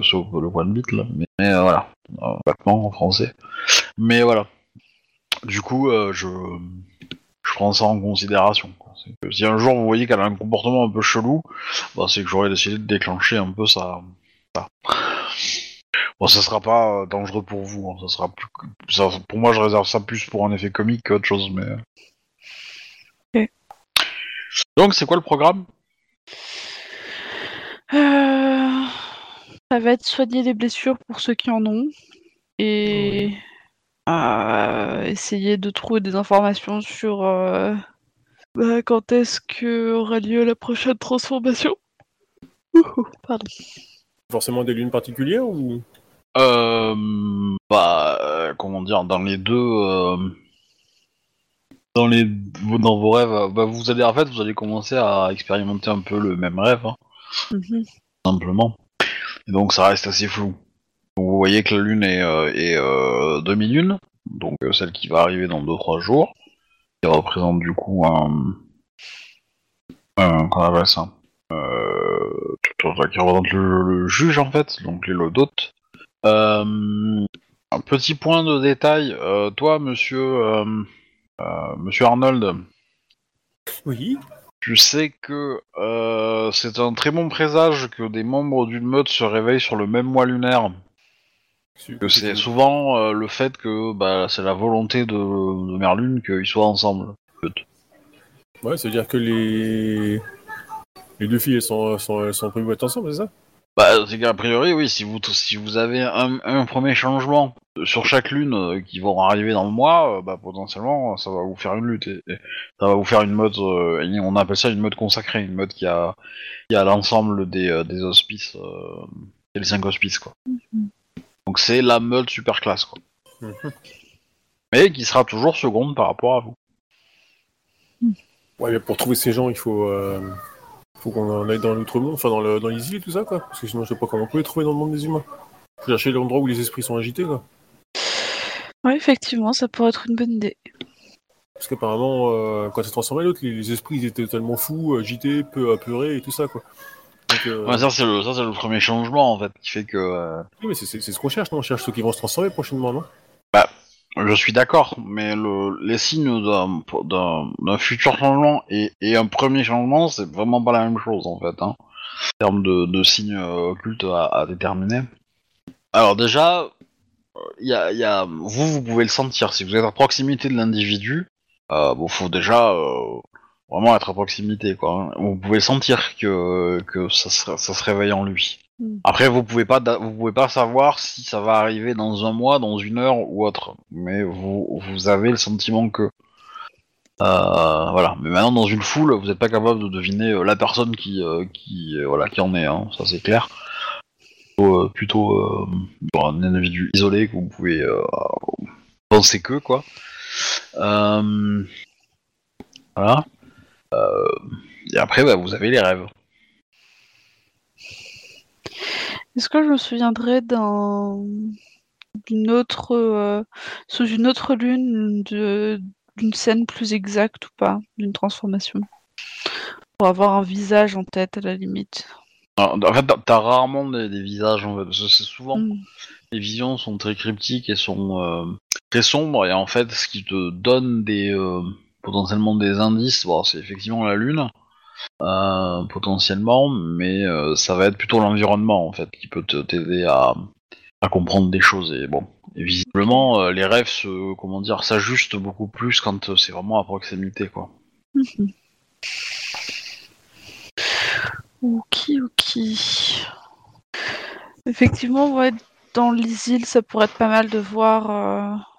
sauf le point de bit là. Mais, mais, voilà, en français. Mais voilà. Du coup, je, je prends ça en considération. Si un jour vous voyez qu'elle a un comportement un peu chelou, bah, c'est que j'aurais décidé de déclencher un peu ça. ça. Bon, ça sera pas euh, dangereux pour vous. hein, Ça sera plus. ça- pour moi, je réserve ça plus pour un effet comique qu'autre chose, mais. Ok. Donc, c'est quoi le programme? Euh, Ça va être soigner les blessures pour ceux qui en ont et euh, essayer de trouver des informations sur euh, bah, quand est-ce que aura lieu la prochaine transformation? Ouhou, Pardon. Forcément des lunes particulières ou? Euh, bah, euh, comment dire, dans les deux, euh, dans les, dans vos rêves, euh, bah, vous allez en fait, vous allez commencer à expérimenter un peu le même rêve, hein, Mhm. simplement. Et donc ça reste assez flou. Donc, vous voyez que la lune est, euh, est euh, demi-lune, donc euh, celle qui va arriver dans 2-3 jours, qui représente du coup un, un appelle ça, euh, qui représente le, le juge en fait, donc les lodotes. Euh, un petit point de détail, euh, toi, monsieur, monsieur Arnold, Oui. tu sais que c'est un très bon présage que des membres d'une meute se réveillent sur le même mois lunaire. Que c'est souvent euh, le fait que bah, c'est la volonté de, de Merlune qu'ils soient ensemble. Ouais, c'est-à-dire que les les deux filles elles sont sont, elles sont prévues pour être ensemble, c'est ça? Bah, c'est qu'a priori, oui, si vous, si vous avez un, un premier changement sur chaque lune euh, qui vont arriver dans le mois, euh, bah, potentiellement, ça va vous faire une lutte. Et, et ça va vous faire une mode, euh, et on appelle ça une mode consacrée, une mode qui a, qui a l'ensemble des, euh, des hospices, euh, et les cinq hospices, quoi. Donc c'est la mode super classe, quoi. Mhm. Mais qui sera toujours seconde par rapport à vous. Ouais, mais pour trouver ces gens, il faut euh, faut qu'on en aille dans l'outre-monde, enfin dans, le, dans les îles et tout ça, quoi. Parce que sinon, je sais pas comment on peut les trouver dans le monde des humains. Faut chercher l'endroit où les esprits sont agités, quoi. Ouais, effectivement, ça pourrait être une bonne idée. Parce qu'apparemment, euh, quand c'est transformé l'autre, les, les esprits ils étaient totalement fous, agités, peu apeurés et tout ça, quoi. Donc, euh, Ouais, ça c'est le, ça c'est le premier changement en fait qui fait que. euh, oui, mais c'est c'est- c'est ce qu'on cherche, non? On cherche ceux qui vont se transformer prochainement, non? Je suis d'accord, mais le, les signes d'un d'un- d'un futur changement et, et un premier changement, c'est vraiment pas la même chose en fait, hein, en termes de, de signes euh, occultes à, à déterminer. Alors déjà, euh, il y a, il y a, vous, vous pouvez le sentir. Si vous êtes à proximité de l'individu, euh, bon, faut déjà euh, vraiment être à proximité, quoi. hein. Vous pouvez sentir que, que ça, se, ça se réveille en lui. Mm. Après, vous pouvez pas, vous pouvez pas savoir si ça va arriver dans un mois, dans une heure ou autre. Mais vous, vous avez le sentiment que, euh, voilà. Mais maintenant, dans une foule, vous n'êtes pas capable de deviner euh, la personne qui, euh, qui, voilà, qui en est. Hein, ça c'est clair. Plutôt, euh, un individu isolé que vous pouvez penser que quoi. Voilà. Euh, et après, bah, vous avez les rêves. Est-ce que je me souviendrai d'un d'une autre euh, sous une autre lune d'une scène plus exacte ou pas d'une transformation? Pour avoir un visage en tête à la limite. Alors, En fait, t'as- t'as rarement des, des visages. En fait. parce que C'est souvent Mm. les visions sont très cryptiques et sont euh, très sombres. Et en fait, ce qui te donne des euh, potentiellement des indices, c'est effectivement la lune, euh, potentiellement, mais euh, ça va être plutôt l'environnement en qui peut t'aider à, comprendre des choses. Et visiblement, euh, les rêves comment dire, s'ajustent beaucoup plus quand c'est vraiment à proximité, quoi. *laughs* Ok, ok. Effectivement, ouais, dans les ça pourrait être pas mal de voir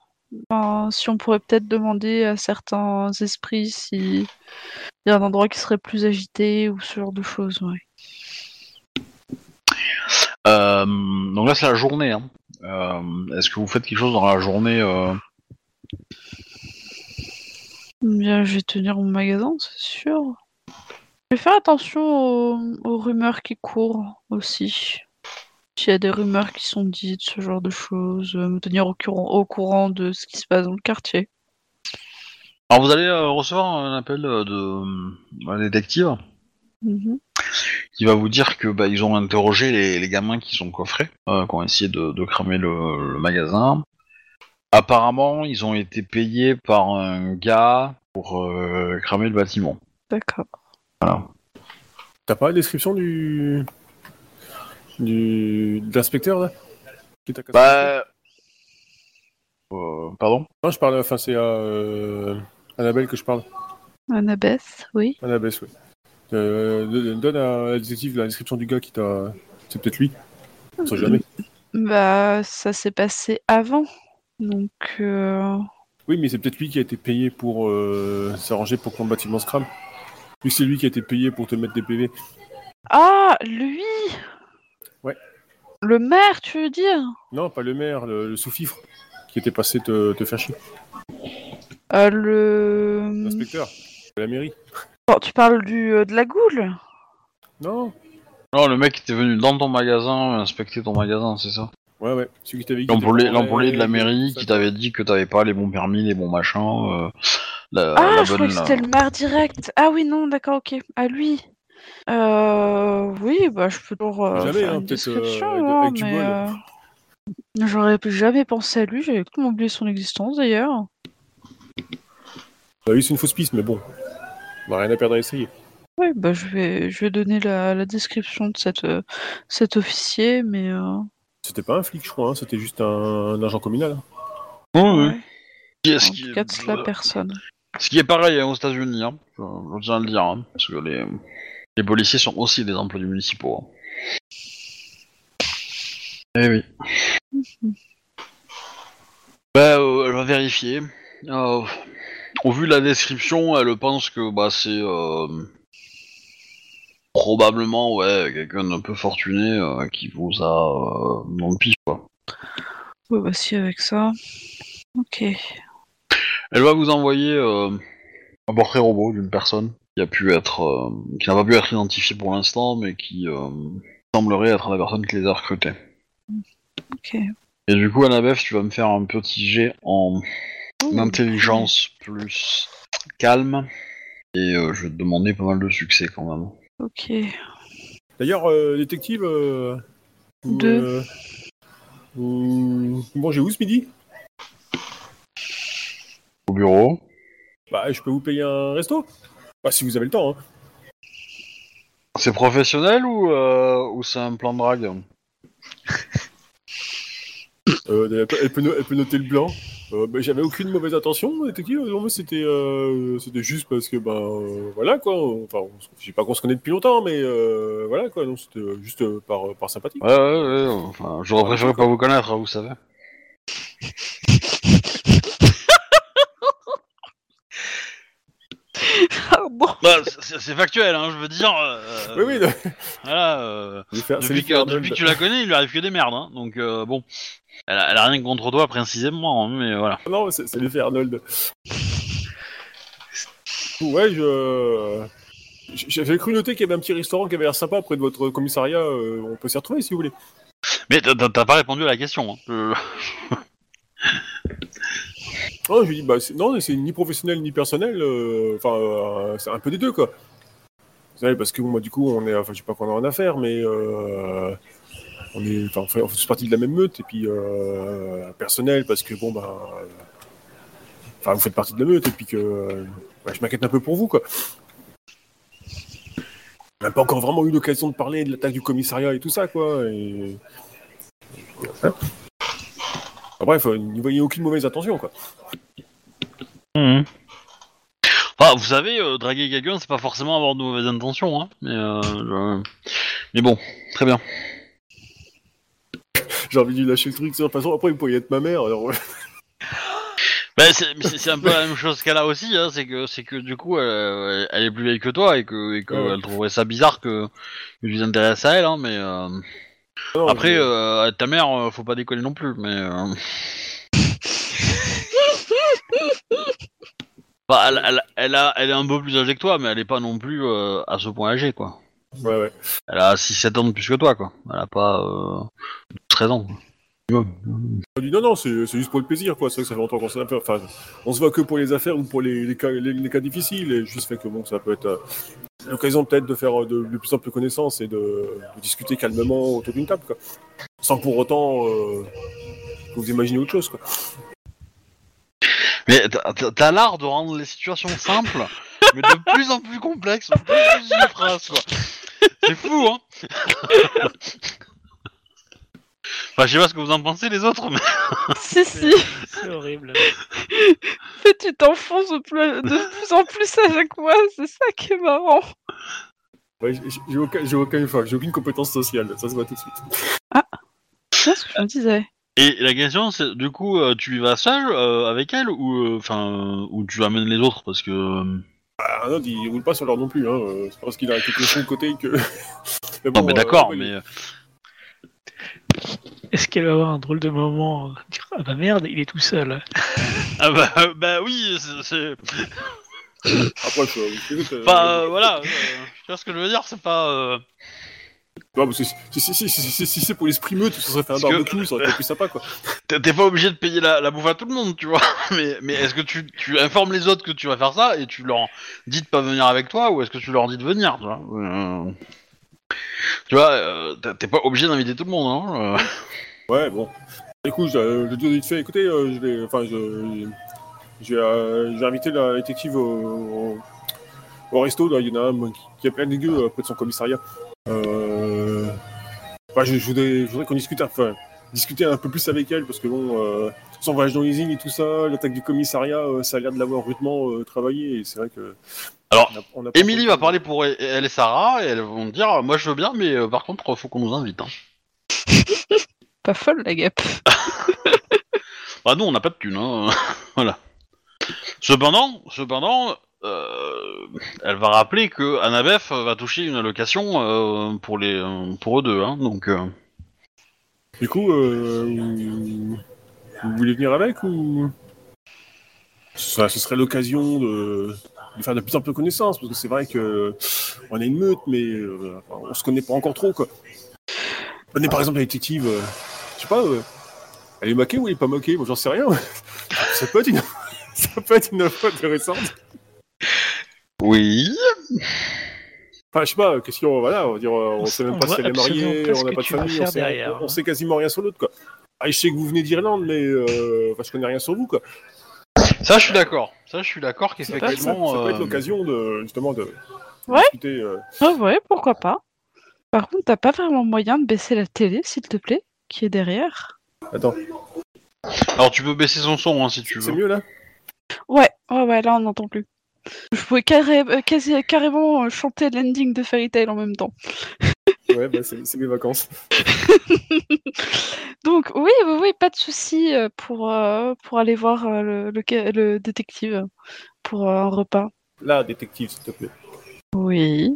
si on pourrait peut-être demander à certains esprits s'il y a un endroit qui serait plus agité ou ce genre de choses. Ouais. Euh, donc là, c'est la journée. Hein. Euh, Est-ce que vous faites quelque chose dans la journée euh, Bien, je vais tenir mon magasin, c'est sûr. Je vais faire attention aux, aux rumeurs qui courent aussi. S'il y a des rumeurs qui sont dites, ce genre de choses, euh, me tenir au courant, au courant de ce qui se passe dans le quartier. Alors vous allez euh, recevoir un appel euh, de d'un détective Mhm. qui va vous dire que bah, ils ont interrogé les, les gamins qui sont coffrés, euh, qui ont essayé de, de cramer le, le magasin. Apparemment, ils ont été payés par un gars pour euh, cramer le bâtiment. D'accord. T'as pas la description du. Du. de l'inspecteur là Qui t'a cassé Bah. Euh, pardon? Non, je parle. Enfin, c'est à. Euh, Annabelle que je parle. Annabeth, oui. Annabelle, oui. Euh, donne- donne à la détective la description du gars qui t'a. C'est peut-être lui. On sait jamais. Bah, ça s'est passé avant. Donc, euh, Oui, mais c'est peut-être lui qui a été payé pour euh, s'arranger pour que ton bâtiment se crame. Que c'est lui qui a été payé pour te mettre des PV. Ah, lui. Le maire, tu veux dire? Non, pas le maire, le, le sous-fifre qui était passé te, te faire chier. Euh, Le. L'inspecteur de la mairie. Oh, tu parles du, euh, de la goule? Non Non, le mec était venu dans ton magasin inspecter ton magasin, c'est ça? Ouais, ouais. Celui qui t'avait dit. L'employé de la mairie qui t'avait dit que t'avais pas les bons permis, les bons machins. euh, la, Ah, la je crois bonne. que c'était le maire direct. Ah oui, non, d'accord, ok. À lui. Euh, oui, bah je peux toujours euh, Jamais, faire hein, une peut-être, euh, description, avec- hein, du euh, j'aurais jamais pensé à lui. J'avais complètement oublié son existence d'ailleurs. Bah oui, c'est une fausse piste, mais bon. On a rien à perdre à essayer. Oui, bah je vais, je vais donner la, la description de cette, euh, cet officier, mais euh, C'était pas un flic, je crois, hein, c'était juste un, un agent communal. ouais. ouais. Qui est- en ce, tout qui, cas, c'est la personne. ce qui est pareil hein, aux États-Unis, hein, je, je tiens à le dire, hein, parce que les, les policiers sont aussi des employés municipaux. hein. Eh oui. Bah, euh, elle va vérifier. Euh, au vu de la description, elle pense que bah c'est euh, probablement ouais quelqu'un d'un peu fortuné euh, qui vous a euh, dans le pif quoi. Oui, bah si, avec ça. Ok. Elle va vous envoyer euh, un portrait robot d'une personne qui a pu être, euh, qui n'a pas pu être identifiée pour l'instant, mais qui euh, semblerait être la personne qui les a recrutés. Ok. Et du coup, Annabeth, tu vas me faire un petit jet en Ouh, intelligence plus calme, et euh, je vais te demander pas mal de succès quand même. Ok. D'ailleurs, euh, détective. Euh, vous, Deux. euh, vous mangez où ce midi? Au bureau. Bah, je peux vous payer un resto? Bah, si vous avez le temps, hein. C'est professionnel ou, euh, ou c'est un plan de drague *laughs* Euh, elle, peut, elle peut no- elle peut noter le blanc. Euh, bah, J'avais aucune mauvaise intention, c'était euh, c'était juste parce que, ben, euh, voilà quoi. Enfin, on- je sais pas qu'on se connaît depuis longtemps, mais voilà quoi. C'était juste par, par sympathie. Ouais, ouais, ouais. Enfin, j'aurais préféré pas vous connaître, hein, vous savez. *laughs* Bah, c'est factuel, hein, je veux dire. euh, Oui, oui. non. Voilà. euh, faire- Depuis que, depuis tu la connais, il lui arrive que des merdes, hein. donc euh, bon. Elle a, elle a rien contre toi précisément, hein, mais voilà. Non, c'est l'effet Arnold. Ouais, je. J'avais cru noter qu'il y avait un petit restaurant qui avait l'air sympa près de votre commissariat. euh, on peut s'y retrouver si vous voulez. Mais t'as pas répondu à la question. Hein. *laughs* Non, je lui dis, bah, non, c'est ni professionnel ni personnel. euh, Enfin, euh, c'est un peu des deux, quoi. Vous savez, parce que moi, du coup, on est. Enfin, je sais pas qu'on a en affaire, mais. euh, on est. Enfin, on fait, partie de la même meute, et puis. Euh, personnel, parce que, bon, bah. euh, Enfin, vous faites partie de la meute, et puis que. bah, je m'inquiète un peu pour vous, quoi. On n'a pas encore vraiment eu l'occasion de parler de l'attaque du commissariat et tout ça, quoi. Hein bref, euh, n'y voyez aucune mauvaise intention, quoi. Mhm. Enfin, vous savez, euh, draguer quelqu'un, c'est pas forcément avoir de mauvaises intentions, hein. Mais, euh, je- mais bon, très bien. *laughs* J'ai envie de lui lâcher le truc. De toute façon, après, vous pourriez être ma mère. Alors... *laughs* Bah, c'est c'est- c'est un peu la même chose qu'elle a aussi, hein. C'est que, c'est que du coup, elle, elle est plus vieille que toi et que, et que Ouais. elle trouverait ça bizarre que, que tu t'intéresses à elle, hein. Mais euh, Non, après, je- euh, ta mère, euh, faut pas déconner non plus. Mais euh, *laughs* Bah, elle, elle, elle a, elle est un peu plus âgée que toi, mais elle est pas non plus euh, à ce point âgée, quoi. Ouais, ouais. Elle a 6-7 ans de plus que toi, quoi. Elle a pas euh, 13 ans. quoi. Non, non, c'est juste pour le plaisir, quoi. C'est vrai que ça fait longtemps qu'on affaire. Enfin, on se voit que pour les affaires ou pour les, les cas, les, les cas difficiles. Et juste fait que bon, ça peut être euh, l'occasion peut-être de faire de, de plus en plus connaissance et de, de discuter calmement autour d'une table, quoi. Sans pour autant euh, que vous imaginez autre chose, quoi. Mais t'as- l'art de rendre les situations simples, mais de plus en plus complexes, de plus en plus une phrase, quoi. C'est fou, hein *laughs* Enfin, je sais pas ce que vous en pensez, les autres, mais... *laughs* si, si. C'est horrible. En fait, tu t'enfonces de plus, de plus en plus à chaque fois. C'est ça qui est marrant. Ouais, j'ai- aucun, j'ai aucun, enfin, j'ai aucune compétence sociale. Ça se voit tout de suite. C'est ce que je me disais. Et la question, c'est, du coup, euh, tu y vas seul euh, avec elle, ou euh, enfin, euh, ou tu amènes les autres, parce que... Ah non, il roule pas sur l'or non plus. Hein. C'est parce qu'il a quelque chose de côté que. mais Non, mais d'accord, euh, mais... euh, Est-ce qu'elle va avoir un drôle de moment euh, dire, Ah bah merde, il est tout seul. Ah bah, euh, *laughs* bah oui, c'est... c'est- Après, je, je- Enfin, euh, voilà, euh, tu vois ce que je veux dire, c'est pas... euh, Non, parce que si, si, si, si, si, si- si c'est pour l'esprit meute, ça serait fait un Parce que- barbecue, ça aurait été plus sympa, quoi. *laughs* T'es t'es pas obligé de payer la, la bouffe à tout le monde, tu vois. *laughs* Mais, mais est-ce que tu, tu informes les autres que tu vas faire ça et tu leur dis de pas venir avec toi ou est-ce que tu leur dis de venir, tu vois Euh, Tu vois, euh, t'es- pas obligé d'inviter tout le monde, hein. euh. *laughs* Ouais, bon. Écoute, je, je dis vite fait, écoutez, euh, je vais, enfin, je, vais, euh, inviter la détective au, resto, là, il y en a un qui, a plein de gueux près de son commissariat. Enfin, je, je voudrais, voudrais qu'on discute, enfin, discuter un peu plus avec elle, parce que bon, euh, son voyage dans l'usine et tout ça, l'attaque du commissariat, euh, ça a l'air de l'avoir rudement euh, travaillé, et c'est vrai que... Alors, on a- on a pas Émilie trop- va parler pour elle et Sarah et elles vont dire moi je veux bien mais euh, par contre faut qu'on nous invite. Hein. *laughs* Pas folle, la guêpe. *laughs* Bah nous on n'a pas de thunes, hein. *laughs* voilà. Cependant, cependant, euh, elle va rappeler que Annabeth va toucher une allocation euh, pour les pour eux deux, hein, donc. euh, Du coup, euh, vous, vous voulez venir avec ou? Ce serait l'occasion de, faire de plus en plus connaissance parce que c'est vrai que on est une meute, mais euh, on se connaît pas encore trop quoi. Prenez par exemple la détective, euh, je sais pas, elle est moquée ou elle est pas moquée, moi j'en sais rien. *laughs* ça peut être une, *laughs* ça peut être une intéressante. Oui. Enfin, je sais pas, question, voilà, on va dire, euh, on, On sait même on pas si elle est mariée, on n'a pas de famille, on sait, derrière. on- on sait quasiment rien sur l'autre, quoi. Ah, je sais que vous venez d'Irlande, mais euh, enfin, je connais rien sur vous, quoi. Ça je suis d'accord. Ça je suis d'accord Ça peut, être, ça- qu'effectivement. ça peut être euh, l'occasion de, justement, de, de Ouais. discuter. euh, Ah ouais, pourquoi pas. Par contre, t'as pas vraiment moyen de baisser la télé, s'il te plaît, qui est derrière. Attends, Alors tu peux baisser son son hein, si tu c'est veux. mieux, là? Ouais, ouais, ouais, là on n'entend plus. Je pouvais carré- euh, quasi- carrément euh, chanter l'ending de Fairy Tail en même temps. *laughs* Ouais, bah, c'est mes vacances. *laughs* Donc oui, oui, oui, pas de souci euh, pour, euh, pour aller voir euh, le, le, ca- le détective euh, pour euh, un repas. Là, détective, s'il te plaît. Oui.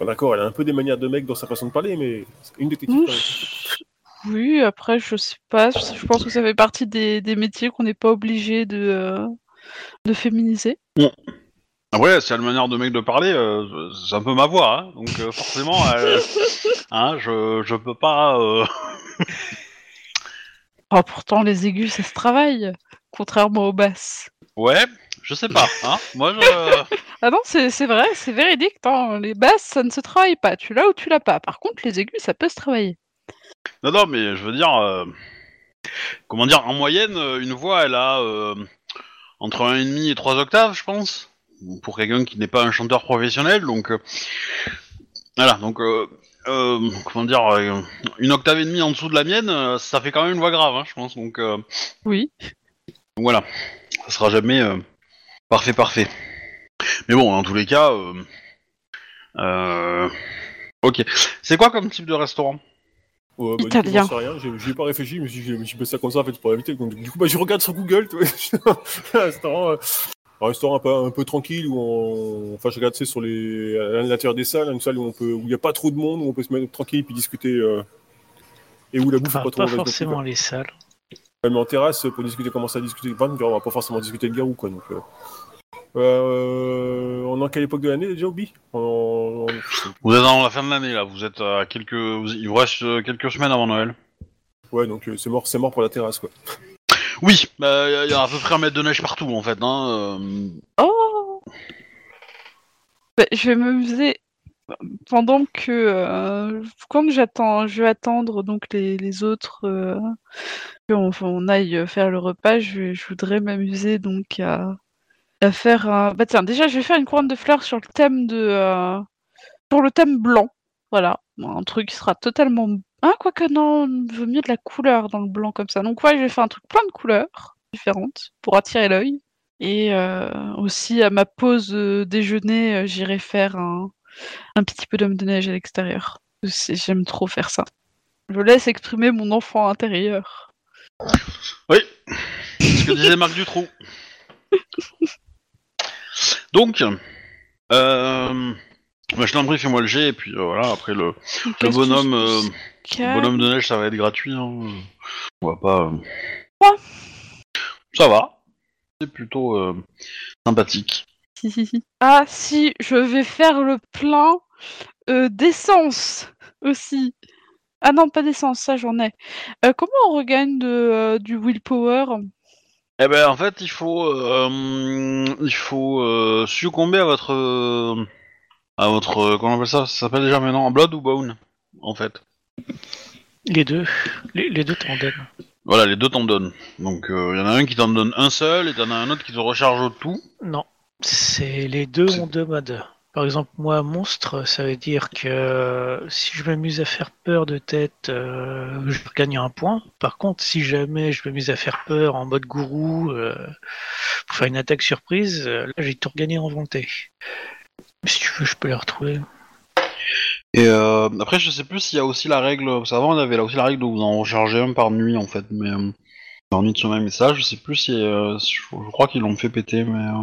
D'accord, elle a un peu des manières de mec dans sa façon de parler, mais une détective. quand même. Oui, après, je sais pas, je pense que ça fait partie des, des métiers qu'on n'est pas obligé de, euh, de féminiser. Après c'est la manière de mec de parler, euh, c'est un peu ma voix, hein, donc euh, forcément, euh, *laughs* hein, je je peux pas. euh, *laughs* Oh, pourtant, les aigus, ça se travaille, contrairement aux basses. Ouais, je sais pas. Hein. Moi je. *laughs* Ah non, c'est c'est vrai, c'est véridique. hein, Les basses, ça ne se travaille pas. Tu l'as ou tu l'as pas. Par contre, les aigus, ça peut se travailler. Non, non, mais je veux dire, euh, comment dire, en moyenne, une voix, elle a euh, entre 1,5 et 3 octaves, je pense, pour quelqu'un qui n'est pas un chanteur professionnel, donc euh, voilà, donc euh, euh, comment dire, euh, une octave et demie en dessous de la mienne, ça fait quand même une voix grave, hein, je pense, donc, euh, Oui. donc voilà, ça sera jamais euh, parfait, parfait. Mais bon, dans tous les cas, euh, euh, ok, c'est quoi comme type de restaurant? Ouais, bah, du coup, Italien. j'en sais rien, j'ai- pas réfléchi, mais je me suis passé ça comme ça en fait pour éviter. Donc, du coup, bah, je regarde sur Google, tu vois, *laughs* un restaurant, euh, un restaurant un peu, un peu tranquille où on, enfin, je regarde sais, sur les, à l'intérieur des salles, une salle où on peut, où il y a pas trop de monde, où on peut se mettre tranquille puis discuter, euh, et où la bouffe est Enfin, pas trop pas forcément les salles. Même en terrasse pour discuter, commencer à discuter, enfin, on va pas forcément discuter le garou quoi. Donc, euh, Euh, on est en quelle époque de l'année déjà, Obi? Vous êtes dans la fin de l'année là, vous êtes à quelques. Il vous reste euh, quelques semaines avant Noël. Ouais, donc euh, c'est mort, c'est mort pour la terrasse, quoi. Oui, bah il y a à peu près un mètre de neige partout en fait. Hein. euh, Oh Bah, Je vais m'amuser pendant que euh, quand j'attends, je vais attendre donc les, les autres euh, qu'on on aille faire le repas. Je, voudrais m'amuser donc à, à faire un. Bah tiens, déjà je vais faire une couronne de fleurs sur le thème de euh, pour le thème blanc. Voilà, un truc qui sera totalement. Ah quoique non, il vaut mieux de la couleur dans le blanc comme ça. Donc ouais, je vais faire un truc plein de couleurs différentes pour attirer l'œil. Et euh, aussi à ma pause euh, déjeuner, euh, j'irai faire un, un petit peu d'homme de neige à l'extérieur. J'aime trop faire ça. Je laisse exprimer mon enfant intérieur. Oui, c'est ce que disait Marc Dutroux. *laughs* Donc, euh, bah, je t'en prie, fais-moi le jet, et puis euh, voilà, après le, le bonhomme, euh, bonhomme de neige, ça va être gratuit. Hein. On va pas. euh, Quoi? Ça va. C'est plutôt euh, sympathique. Si, si, si. Ah si, je vais faire le plein d'essence aussi. Ah non, pas d'essence, ça j'en ai. Comment on regagne de, du willpower? Eh ben, en fait, il faut, euh, il faut succomber à votre, à votre, euh, comment on appelle ça? Ça s'appelle déjà maintenant Blood ou Bone, en fait. Les deux, les, les deux t'en donnent. Voilà, les deux t'en donnent. Donc, il y en a un qui t'en donne un seul, et t'en as un autre qui te recharge au tout. Non, c'est les deux ont deux modes. Par exemple, moi, monstre, ça veut dire que si je m'amuse à faire peur de tête, euh, je gagne un point. Par contre, si jamais je m'amuse à faire peur en mode gourou, euh, pour faire une attaque surprise, euh, là, j'ai tout regagné en volonté. Mais si tu veux, je peux les retrouver. Et euh, après, je sais plus s'il y a aussi la règle. Parce qu'avant, on avait là aussi la règle de vous en recharger un par nuit, en fait. Mais euh, par nuit de sommeil, mais ça, je sais plus si. euh, si- je, je crois qu'ils l'ont fait péter, mais. euh,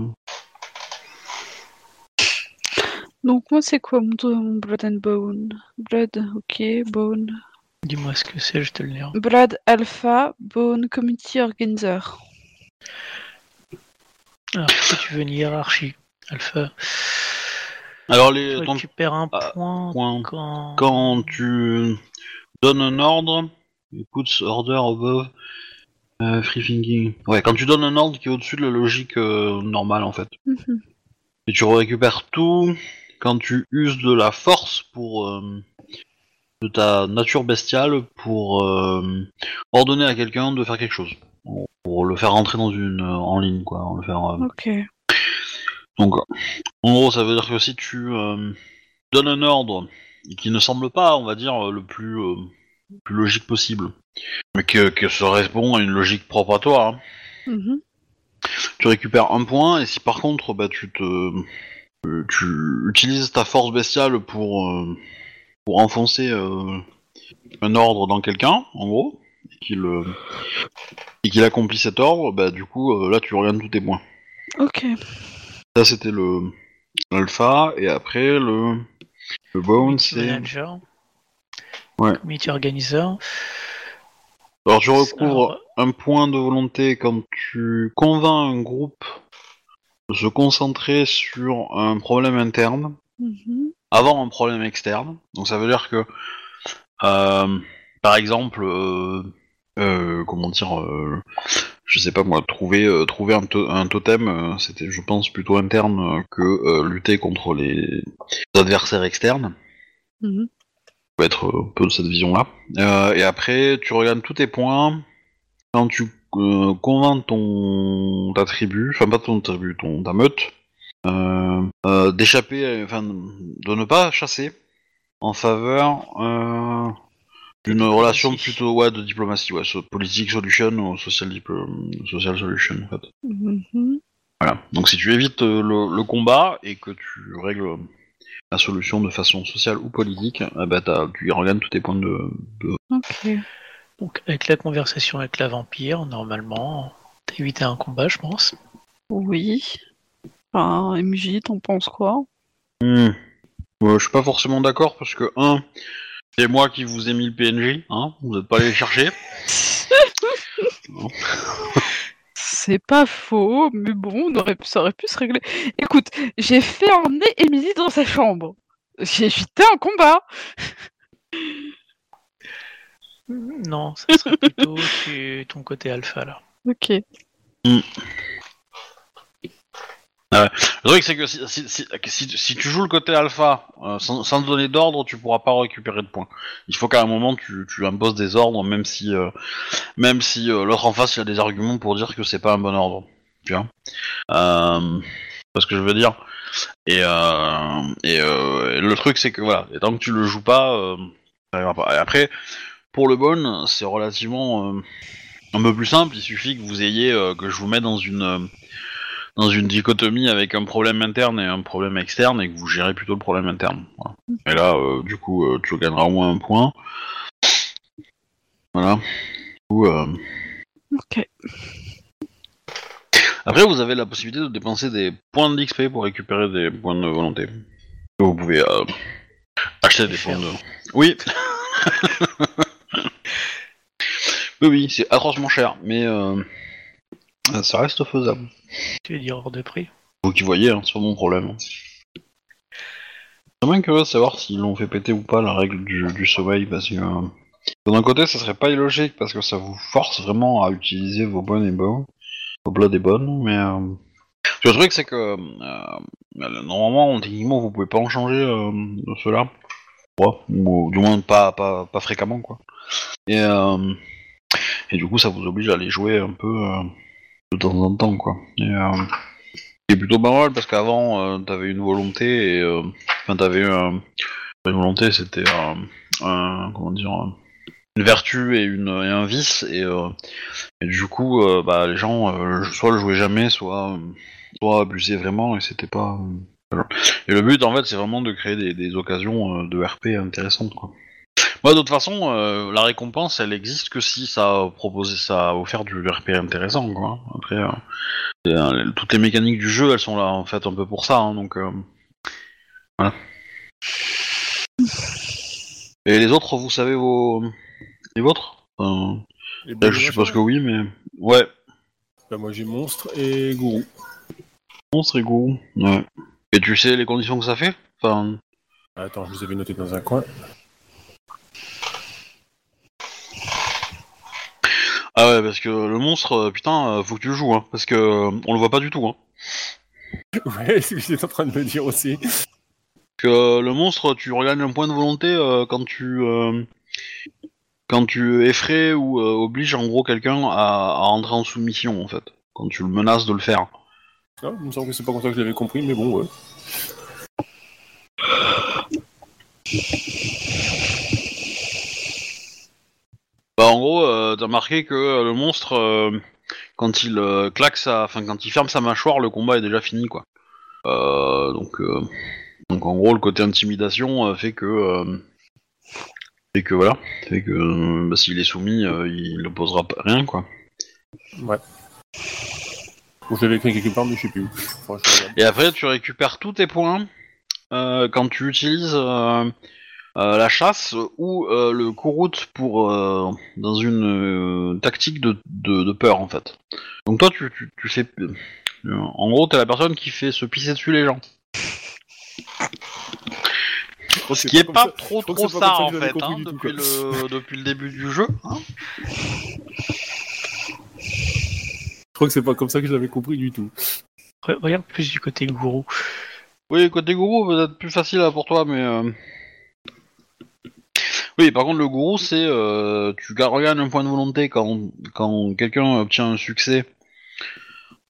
Donc moi c'est quoi mon, mon Blood and Bone? Blood, ok, Bone. Dis-moi ce que c'est, je te le dirai. Blood Alpha, Bone Community Organizer. Alors, pourquoi tu veux une hiérarchie Alpha, Alors, tu les, ton récupères un ah, point point. quand... quand tu donnes un ordre, puts order above euh, free thinking. Ouais, quand tu donnes un ordre qui est au-dessus de la logique euh, normale, en fait. Mhm. Et tu récupères tout quand tu uses de la force pour euh, de ta nature bestiale pour euh, ordonner à quelqu'un de faire quelque chose, pour le faire rentrer dans une en ligne quoi, le faire. euh, Ok. Donc, en gros, ça veut dire que si tu euh, donnes un ordre qui ne semble pas, on va dire, le plus, euh, plus logique possible, mais que, que se répond à une logique propre à toi, hein, Mhm. tu récupères un point, et si par contre, bah, tu te, euh, tu utilises ta force bestiale pour, pour enfoncer un ordre dans quelqu'un, en gros, et qu'il accomplit cet ordre, bah, du coup, là, tu regagnes tous tes points. Ok. Ça, c'était le l'alpha, et après, le, le bone, c'est... manager. Ouais. Community organizer. Alors, tu recouvres Alors, un point de volonté quand tu convaincs un groupe de se concentrer sur un problème interne Mhm. avant un problème externe. Donc, ça veut dire que, euh, par exemple, euh, euh, comment dire, euh, je sais pas moi, trouver, euh, trouver un, to- un totem, euh, c'était, je pense, plutôt interne euh, que lutter contre les adversaires externes. Mhm. peut être un peu de cette vision-là. Et après, tu regardes tous tes points. Quand tu convaincs ton ta tribu, enfin pas ton tribu, ton ta meute, d'échapper, enfin de ne pas chasser en faveur d'une Diplomatie. relation plutôt ouais de diplomatie, ouais, so- politique solution ou social social solution en fait. Mhm. Voilà. Donc si tu évites euh, le, le combat et que tu règles la solution de façon sociale ou politique, eh ben, t'as- tu regagnes tous tes points de, de- Ok. Donc, avec la conversation avec la vampire, normalement, t'as évité un combat, je pense. Oui. Enfin, MJ, t'en penses quoi? Hmm. Euh, je suis pas forcément d'accord parce que, un, c'est moi qui vous ai mis le PNJ, hein, vous n'êtes pas allé le chercher. *laughs* C'est pas faux, mais bon, on aurait, ça aurait pu se régler. Écoute, j'ai fait emmener Émilie dans sa chambre. J'ai évité un combat. Non, ça serait plutôt *laughs* tu- ton côté alpha là. Ok. Le truc, c'est que si, tu joues le côté alpha euh, sans, te donner d'ordre, tu pourras pas récupérer de points. Il faut qu'à un moment tu, imposes des ordres, même si, euh, euh, l'autre en face il a des arguments pour dire que c'est pas un bon ordre. Tu vois euh, C'est ce que je veux dire? Et, le truc, c'est que voilà, et tant que tu le joues pas, pas. Et après, pour le bon, c'est relativement un peu plus simple. Il suffit que vous ayez, que je vous mette dans une dans une dichotomie avec un problème interne et un problème externe et que vous gérez plutôt le problème interne. Voilà. Et là, euh, du coup, euh, tu gagneras au moins un point. Voilà. Coup, euh, Ok. Après, vous avez la possibilité de dépenser des points d'XP pour récupérer des points de volonté. Vous pouvez acheter des points de... Oui *laughs* Oui, oui, c'est atrocement cher, mais ça reste faisable. Tu veux dire de prix Vous qui voyez, hein, c'est pas mon problème. C'est bien curieux de savoir s'ils l'ont fait péter ou pas la règle du, sommeil, parce que euh, d'un côté ça serait pas illogique parce que ça vous force vraiment à utiliser vos bonnes et bonnes, vos blood et bonnes, mais euh, le truc c'est que euh, normalement techniquement vous pouvez pas en changer euh, de cela, ou du moins pas, pas, pas fréquemment quoi. Et, euh, et du coup ça vous oblige à les jouer un peu euh, de temps en temps quoi. Et, euh, c'est plutôt pas mal parce qu'avant euh, t'avais une volonté et euh, enfin t'avais une volonté c'était comment dire une vertu et une et un vice et, du coup bah les gens soit le jouaient jamais soit soit abusaient vraiment et c'était pas et le but en fait c'est vraiment de créer des, des occasions de RP intéressantes. Moi de toute façon euh, la récompense elle existe que si ça a proposé ça a offert du RP intéressant quoi. Après euh, euh, toutes les mécaniques du jeu, elles sont là en fait un peu pour ça, hein, donc voilà. Et les autres, vous savez vos les vôtres? Les là, Je suppose que oui, mais ouais. bah, moi j'ai monstre et gourou. Monstre et gourou. Ouais. Et tu sais les conditions que ça fait? Enfin, Attends, je les avais notés dans un coin. Ah ouais, parce que le monstre, euh, putain, euh, faut que tu le joues, hein, parce que euh, on le voit pas du tout. Hein. *laughs* Ouais, c'est ce que j'étais en train de me dire aussi. Que le monstre, tu regagnes un point de volonté euh, quand tu euh, quand tu effraies ou euh, obliges en gros quelqu'un à, à rentrer en soumission en fait. Quand tu le menaces de le faire. Ah, il me semble que c'est pas comme ça que je l'avais compris, mais bon, ouais. Bah en gros, euh, t'as marqué que euh, le monstre, euh, quand il euh, claque sa, enfin quand il ferme sa mâchoire, le combat est déjà fini quoi. Euh, donc euh, donc en gros le côté intimidation fait que fait que voilà, fait que bah, s'il est soumis, il ne posera pas rien quoi. Ouais. Bon, je l'avais écrit quelque part, mais je sais plus où. Je. Et après, tu récupères tous tes points euh, quand tu utilises euh, la chasse ou euh, le couroute pour euh, dans une euh, tactique de, de, de peur en fait. Donc toi, tu, tu, tu fais, euh, en gros, t'es la personne qui fait se pisser dessus les gens. Ce qui est pas trop trop ça en fait, hein, tout, depuis, le, *laughs* depuis le début du jeu. hein. Je crois que c'est pas comme ça que je l'avais compris du tout. Re- Regarde plus du côté gourou. Oui, côté gourou, peut-être plus facile là, pour toi, mais. Oui, par contre, le gourou, c'est. euh, tu ga- regagnes un point de volonté quand, quand quelqu'un obtient un succès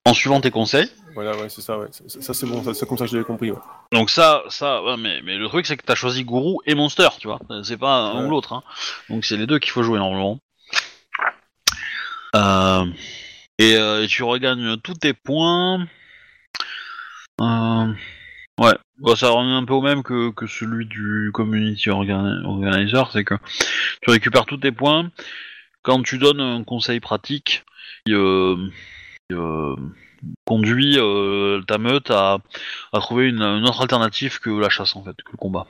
en suivant tes conseils. Voilà, ouais, c'est ça, ouais. Ça, ça, c'est bon, ça, c'est comme ça que je l'avais compris, ouais. Donc, ça, ça ouais, mais, mais le truc, c'est que t'as choisi gourou et monster, tu vois. C'est pas un Ouais. ou l'autre, hein. Donc, c'est les deux qu'il faut jouer normalement. Euh, et, euh, et tu regagnes tous tes points. Euh, ouais, Bon, ça revient un peu au même que, que celui du community organ- organizer, c'est que tu récupères tous tes points quand tu donnes un conseil pratique qui, euh, euh, conduit euh, ta meute à, trouver une, autre alternative que la chasse en fait, que le combat.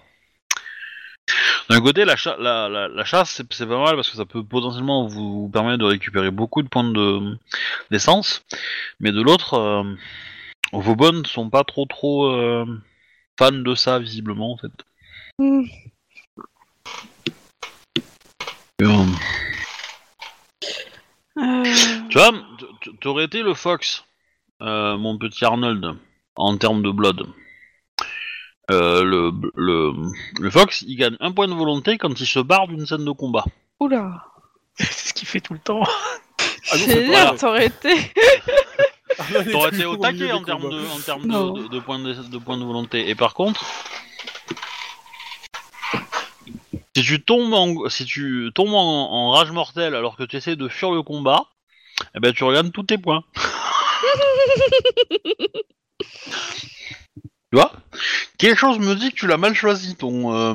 D'un côté, la, la, chasse, c'est pas mal parce que ça peut potentiellement vous permettre de récupérer beaucoup de points de d'essence. Mais de l'autre, vos bonnes sont pas trop trop euh, fans de ça, visiblement, en fait. Hmm. Euh, Euh, tu vois, t'aurais été le Fox, euh, mon petit Arnold, en termes de blood. Euh, le, le, le Fox, il gagne un point de volonté quand il se barre d'une scène de combat. Oula. *laughs* C'est ce qu'il fait tout le temps. Ah non, C'est t'aurais *laughs* été. T'aurais été au taquet en termes de, en termes Non. de, de, de points de, de points de volonté. Et par contre, si tu tombes en, si tu tombes en, en rage mortelle alors que tu essaies de fuir le combat, eh ben tu regagnes tous tes points. *laughs* tu vois? Quelque chose me dit que tu l'as mal choisi ton, euh,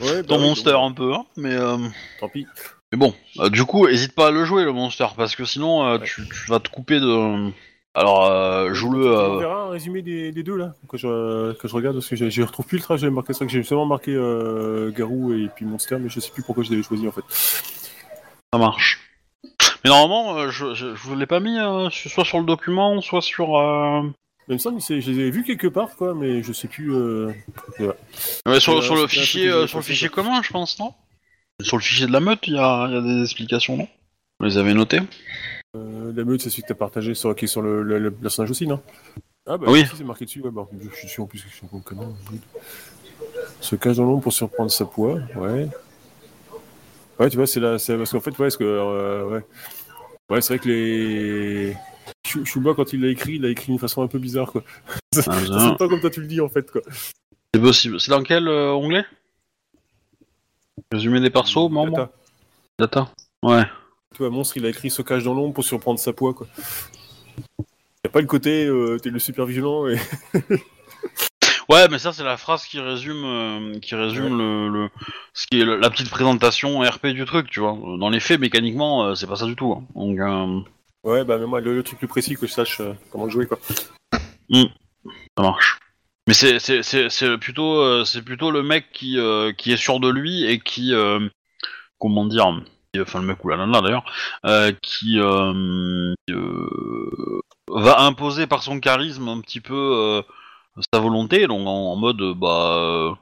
Ouais, *laughs* bah ton monster un peu, hein, mais, euh, Tant pis. mais bon, euh, du coup, hésite pas à le jouer le monster parce que sinon euh, tu, tu vas te couper de. Alors, euh, joue-le. On euh, verra un résumé des, des deux là, que je, que je regarde parce que je, retrouve plus le trajet. J'avais marqué ça, que j'ai seulement marqué euh, Garou et puis Monster, mais je sais plus pourquoi je l'avais choisi en fait. Ça marche. Mais normalement, euh, je, je, je vous l'ai pas mis sur- soit sur le document, soit sur. Même ça, je les ai vus quelque part quoi, mais je sais plus. Euh... ouais, sur, Euh, sur le fichier, euh, sur le fichier commun, je pense, non? Sur le fichier de la meute, il y a, y a des explications, non? Vous les avez notées? La meute, c'est celui que t'as partagé sur, qui est sur le, le- le personnage aussi, non? Ah bah Oui. c'est marqué dessus. Ouais, bah, je suis sûr en plus que je suis un connard. Se cache dans l'ombre pour surprendre sa poids, ouais. Ouais, tu vois, c'est là, c'est parce qu'en fait, ouais, que, euh, ouais, ouais, c'est vrai que les Chou- Chouba quand il l'a écrit, il l'a écrit d'une façon un peu bizarre, quoi. *laughs* Ah, Ça bien. sonne pas comme toi tu le dis, en fait, quoi. C'est possible. C'est dans quel euh, onglet? Résumé des persos, membres? Data. Data. Ouais. Vois, monstre, il a écrit se cache dans l'ombre pour surprendre sa poids, quoi. Y a pas le côté, euh, t'es le super vigilant et. *laughs* Ouais, mais ça c'est la phrase qui résume, euh, qui résume le, le, ce qui est le- la petite présentation RP du truc, tu vois. Dans les faits, mécaniquement, euh, c'est pas ça du tout. hein. Donc, Ouais, bah, mais moi, le, truc plus précis que je sache comment le jouer, quoi. ça marche. Mais c'est c'est c'est c'est plutôt c'est plutôt le mec qui qui est sûr de lui et qui comment dire enfin le mec ou la nana d'ailleurs euh, qui euh, euh, va imposer par son charisme un petit peu sa volonté donc en, en mode bah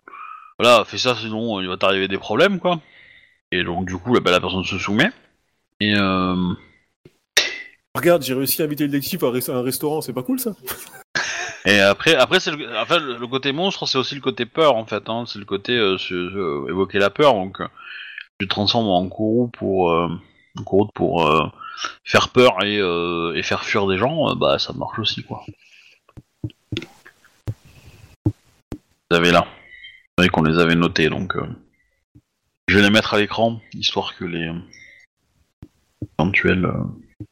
voilà fais ça sinon il va t'arriver des problèmes quoi et donc du coup là, bah, la personne se soumet et Regarde, j'ai réussi à inviter le détective à un restaurant, c'est pas cool, ça? *laughs* Et après, après c'est le, enfin, le côté monstre, c'est aussi le côté peur en fait. Hein, c'est le côté euh, évoquer la peur. Donc, tu te transformes en courroux pour, euh, pour euh, faire peur et, euh, et faire fuir des gens. euh, bah, ça marche aussi quoi. Vous avez là. Vous savez qu'on les avait notés, donc je vais les mettre à l'écran histoire que les éventuels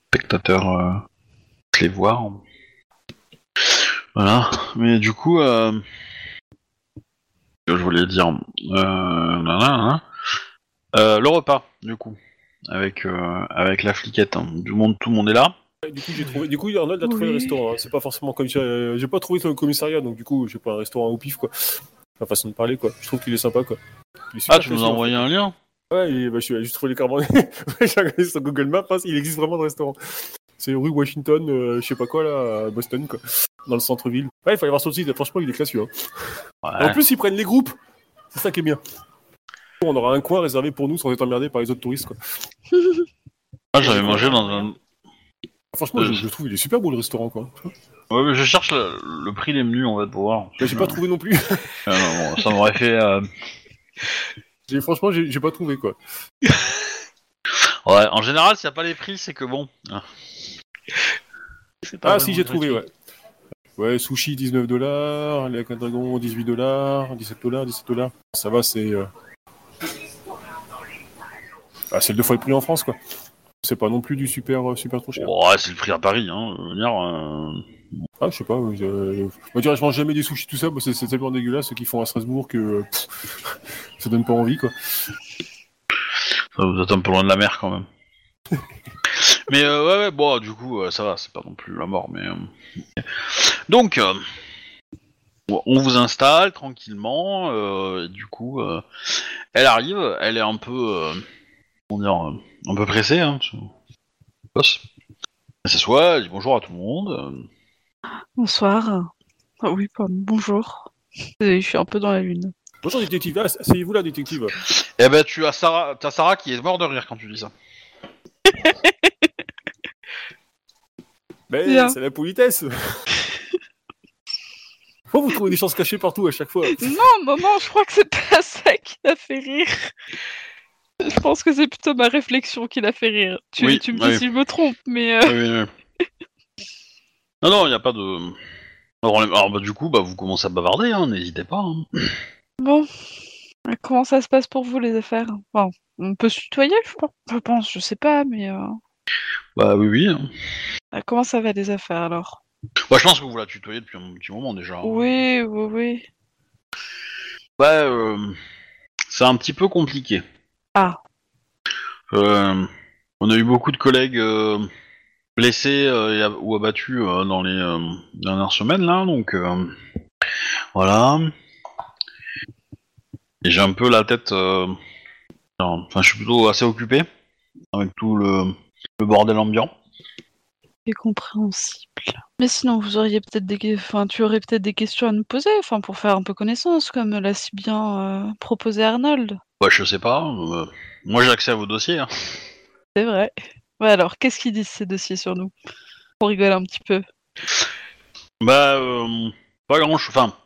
spectateurs les voir. Voilà, mais du coup, je voulais dire. Euh, le repas, du coup, avec euh, avec la fliquette, hein. du monde, tout le monde est là. Du coup, j'ai trouvé. Du coup, Arnold a trouvé Oui. le restaurant. hein. C'est pas forcément comme ça. euh, J'ai pas trouvé le commissariat, donc du coup, j'ai pas un restaurant au pif, quoi. La façon de parler, quoi. Je trouve qu'il est sympa, quoi. Il est super Ah, tu nous as en envoyé un lien? Ouais, et, bah, je suis allé juste trouver les cartes. *laughs* j'ai regardé sur Google Maps, hein, il existe vraiment de restaurant. C'est rue Washington, euh, je sais pas quoi, là, à Boston, quoi. Dans le centre-ville. Ouais, il aller voir sur le site. Franchement, il est classieux. hein. Ouais. En plus, ils prennent les groupes. C'est ça qui est bien. On aura un coin réservé pour nous sans être emmerdé par les autres touristes, quoi. Ah, j'avais mangé dans un. Franchement, Euh, je, je trouve il est super beau le restaurant, quoi. Ouais, mais je cherche le, le prix des menus en fait pour voir. Mais j'ai pas trouvé non plus. *laughs* Ah, non, bon, ça m'aurait fait. euh, Franchement, j'ai j'ai pas trouvé, quoi. *laughs* Ouais, en général, s'il n'y a pas les prix, c'est que bon. C'est pas Ah, si, j'ai trouvé, ouais. Ouais, sushi 19 dollars, les dragon 18 dollars, 17 dollars, 17 dollars. Ça va, c'est. euh, Ah, c'est deux fois le prix en France, quoi. C'est pas non plus du super, euh, super trop cher. Ouais, c'est le prix à Paris, hein. Je veux dire, euh, Ah, je sais pas. ouais, je... Moi, je dirais, je mange jamais des sushis, tout ça, parce que c'est tellement dégueulasse ce qu'ils font à Strasbourg que. euh, pff, *laughs* ça donne pas envie, quoi. Ça, Vous êtes un peu loin de la mer quand même. *laughs* mais euh, ouais, ouais, bon, du coup, euh, ça va, c'est pas non plus la mort, mais. euh, Donc, euh, on vous installe tranquillement. euh, et du coup, euh, elle arrive. Elle est un peu, euh, dire, euh, un peu pressée. Hein, boss. Elle s'assoit, elle dit bonjour à tout le monde. Bonsoir. Ah oui, pardon, bonjour. Je suis un peu dans la lune. Bonjour détective, ah, asseyez-vous là détective. Eh ben, tu as Sarah, t'as Sarah qui est morte de rire quand tu dis ça. Mais *laughs* Bien. c'est la politesse. *laughs* Pourquoi vous trouvez des chances cachées partout à chaque fois? Non, maman, je crois que c'est pas ça qui l'a fait rire. Je pense que c'est plutôt ma réflexion qui l'a fait rire. Tu, Oui, tu me dis oui. si je me trompe, mais... euh, Oui, oui, oui. Non, non, il n'y a pas de... Alors, bah, du coup, bah, vous commencez à bavarder, hein, n'hésitez pas. hein. Bon. Euh, Comment ça se passe pour vous, les affaires? On peut se tutoyer, je pense, je, pense, je sais pas, mais... euh, Bah, oui, oui. hein. euh, Comment ça va, les affaires, alors? Bah, je pense que vous la tutoyez depuis un petit moment déjà. hein. Oui, oui, oui. Bah, euh, c'est un petit peu compliqué. Ah. Euh, on a eu beaucoup de collègues euh, blessés euh, et ou abattus dans les dernières semaines, là, donc voilà. Et j'ai un peu la tête... Enfin, je suis plutôt assez occupé avec tout le, le bordel ambiant. C'est compréhensible. Mais sinon, vous auriez peut-être des... Enfin, tu aurais peut-être des questions à nous poser, enfin, pour faire un peu connaissance, comme l'a si bien euh, proposé Arnold. Bah, je sais pas. euh, moi, j'ai accès à vos dossiers. hein. C'est vrai. Ouais, alors, qu'est-ce qu'ils disent ces dossiers sur nous? On rigole un petit peu. Bah, euh, pas grand chose. Enfin,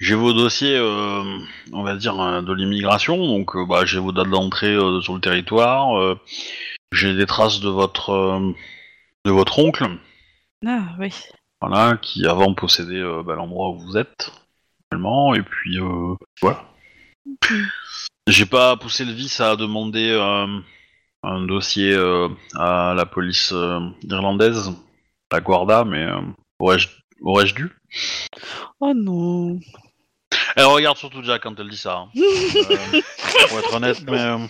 j'ai vos dossiers, euh, on va dire, euh, de l'immigration. Donc, euh, bah, j'ai vos dates d'entrée euh, sur le territoire. euh, j'ai des traces de votre, euh, de votre oncle, Ah, oui. voilà, qui avant possédait euh, bah, l'endroit où vous êtes, actuellement. Et puis, euh, voilà. J'ai pas poussé le vice à demander euh, un dossier euh, à la police euh, irlandaise, la Guarda, mais aurais-je aurais-je dû? Oh non. Elle regarde surtout Jack quand elle dit ça. hein. *laughs* Pour être honnête, mais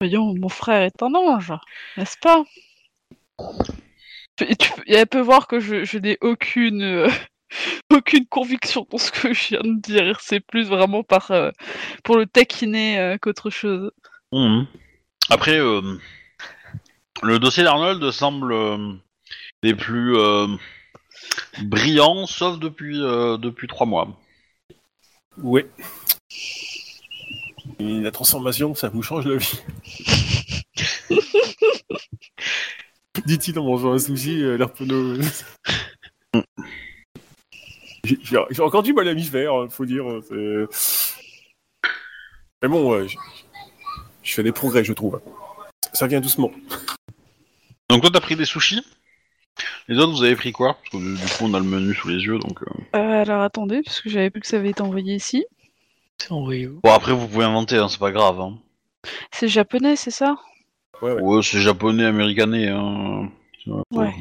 Voyons, mon frère est un ange, n'est-ce pas? Tu- elle peut voir que je, je n'ai aucune, *laughs* aucune conviction dans ce que je viens de dire. C'est plus vraiment par, euh, pour le taquiner euh, qu'autre chose. mhm. après, euh, le dossier d'Arnold semble euh, des plus euh, brillants, sauf depuis euh, depuis trois mois. Et la transformation, ça vous change la vie. *laughs* Dit-il en mangeant un sushi, euh, l'air penaud. J'ai encore du mal à m'y faire, hein, faut dire. c'est- Mais bon, ouais, je fais des progrès, je trouve. Ça vient doucement. Donc toi, t'as pris des sushis? Les autres, vous avez pris quoi? Parce que du coup, on a le menu sous les yeux, donc. euh. Euh, alors attendez, parce que j'avais vu que ça avait été envoyé ici. C'est envoyé où? Bon, après, vous pouvez inventer, hein, c'est pas grave. Hein. C'est japonais, c'est ça? Ouais, ouais. Ouais, c'est japonais, américané. Hein. Ouais.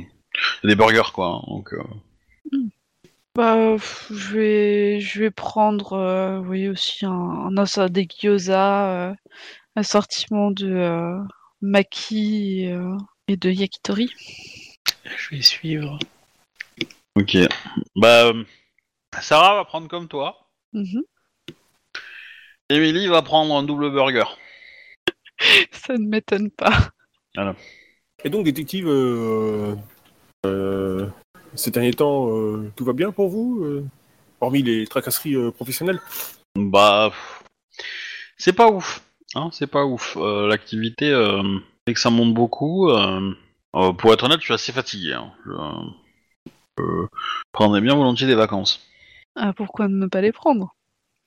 C'est des burgers, quoi. hein, Donc. euh. Bah, pff, je vais, je vais prendre, euh, aussi un, un os des gyoza, euh, assortiment de euh, maki et, euh, et de yakitori. Je vais suivre. Ok. Bah, Sarah va prendre comme toi. Mhm. Emily va prendre un double burger. *laughs* Ça ne m'étonne pas. Et donc, détective, euh, euh, ces derniers temps, euh, tout va bien pour vous euh, Hormis les tracasseries euh, professionnelles? Bah, c'est pas ouf. Hein, c'est pas ouf. Euh, L'activité, euh, c'est que ça monte beaucoup. euh, euh, pour être honnête, je suis assez fatigué. hein. Je, prendrais bien volontiers des vacances. Ah, pourquoi ne pas les prendre?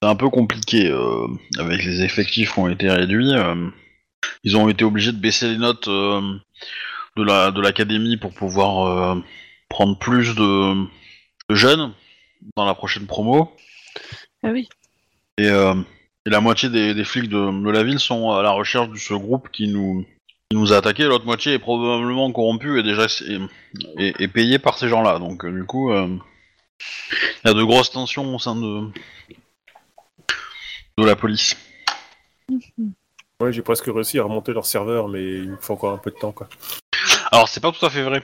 C'est un peu compliqué euh, avec les effectifs qui ont été réduits. euh, ils ont été obligés de baisser les notes euh, de la de l'académie pour pouvoir euh, prendre plus de, de jeunes dans la prochaine promo. Ah oui. Et, euh, et la moitié des, des flics de, de la ville sont à la recherche de ce groupe qui nous qui nous a attaqué. L'autre moitié est probablement corrompue et déjà est, est- est payée par ces gens-là. Donc euh, du coup, euh, il y a de grosses tensions au sein de de la police. Ouais, j'ai presque réussi à remonter leur serveur, mais il me faut encore un peu de temps, quoi. Alors c'est pas tout à fait vrai.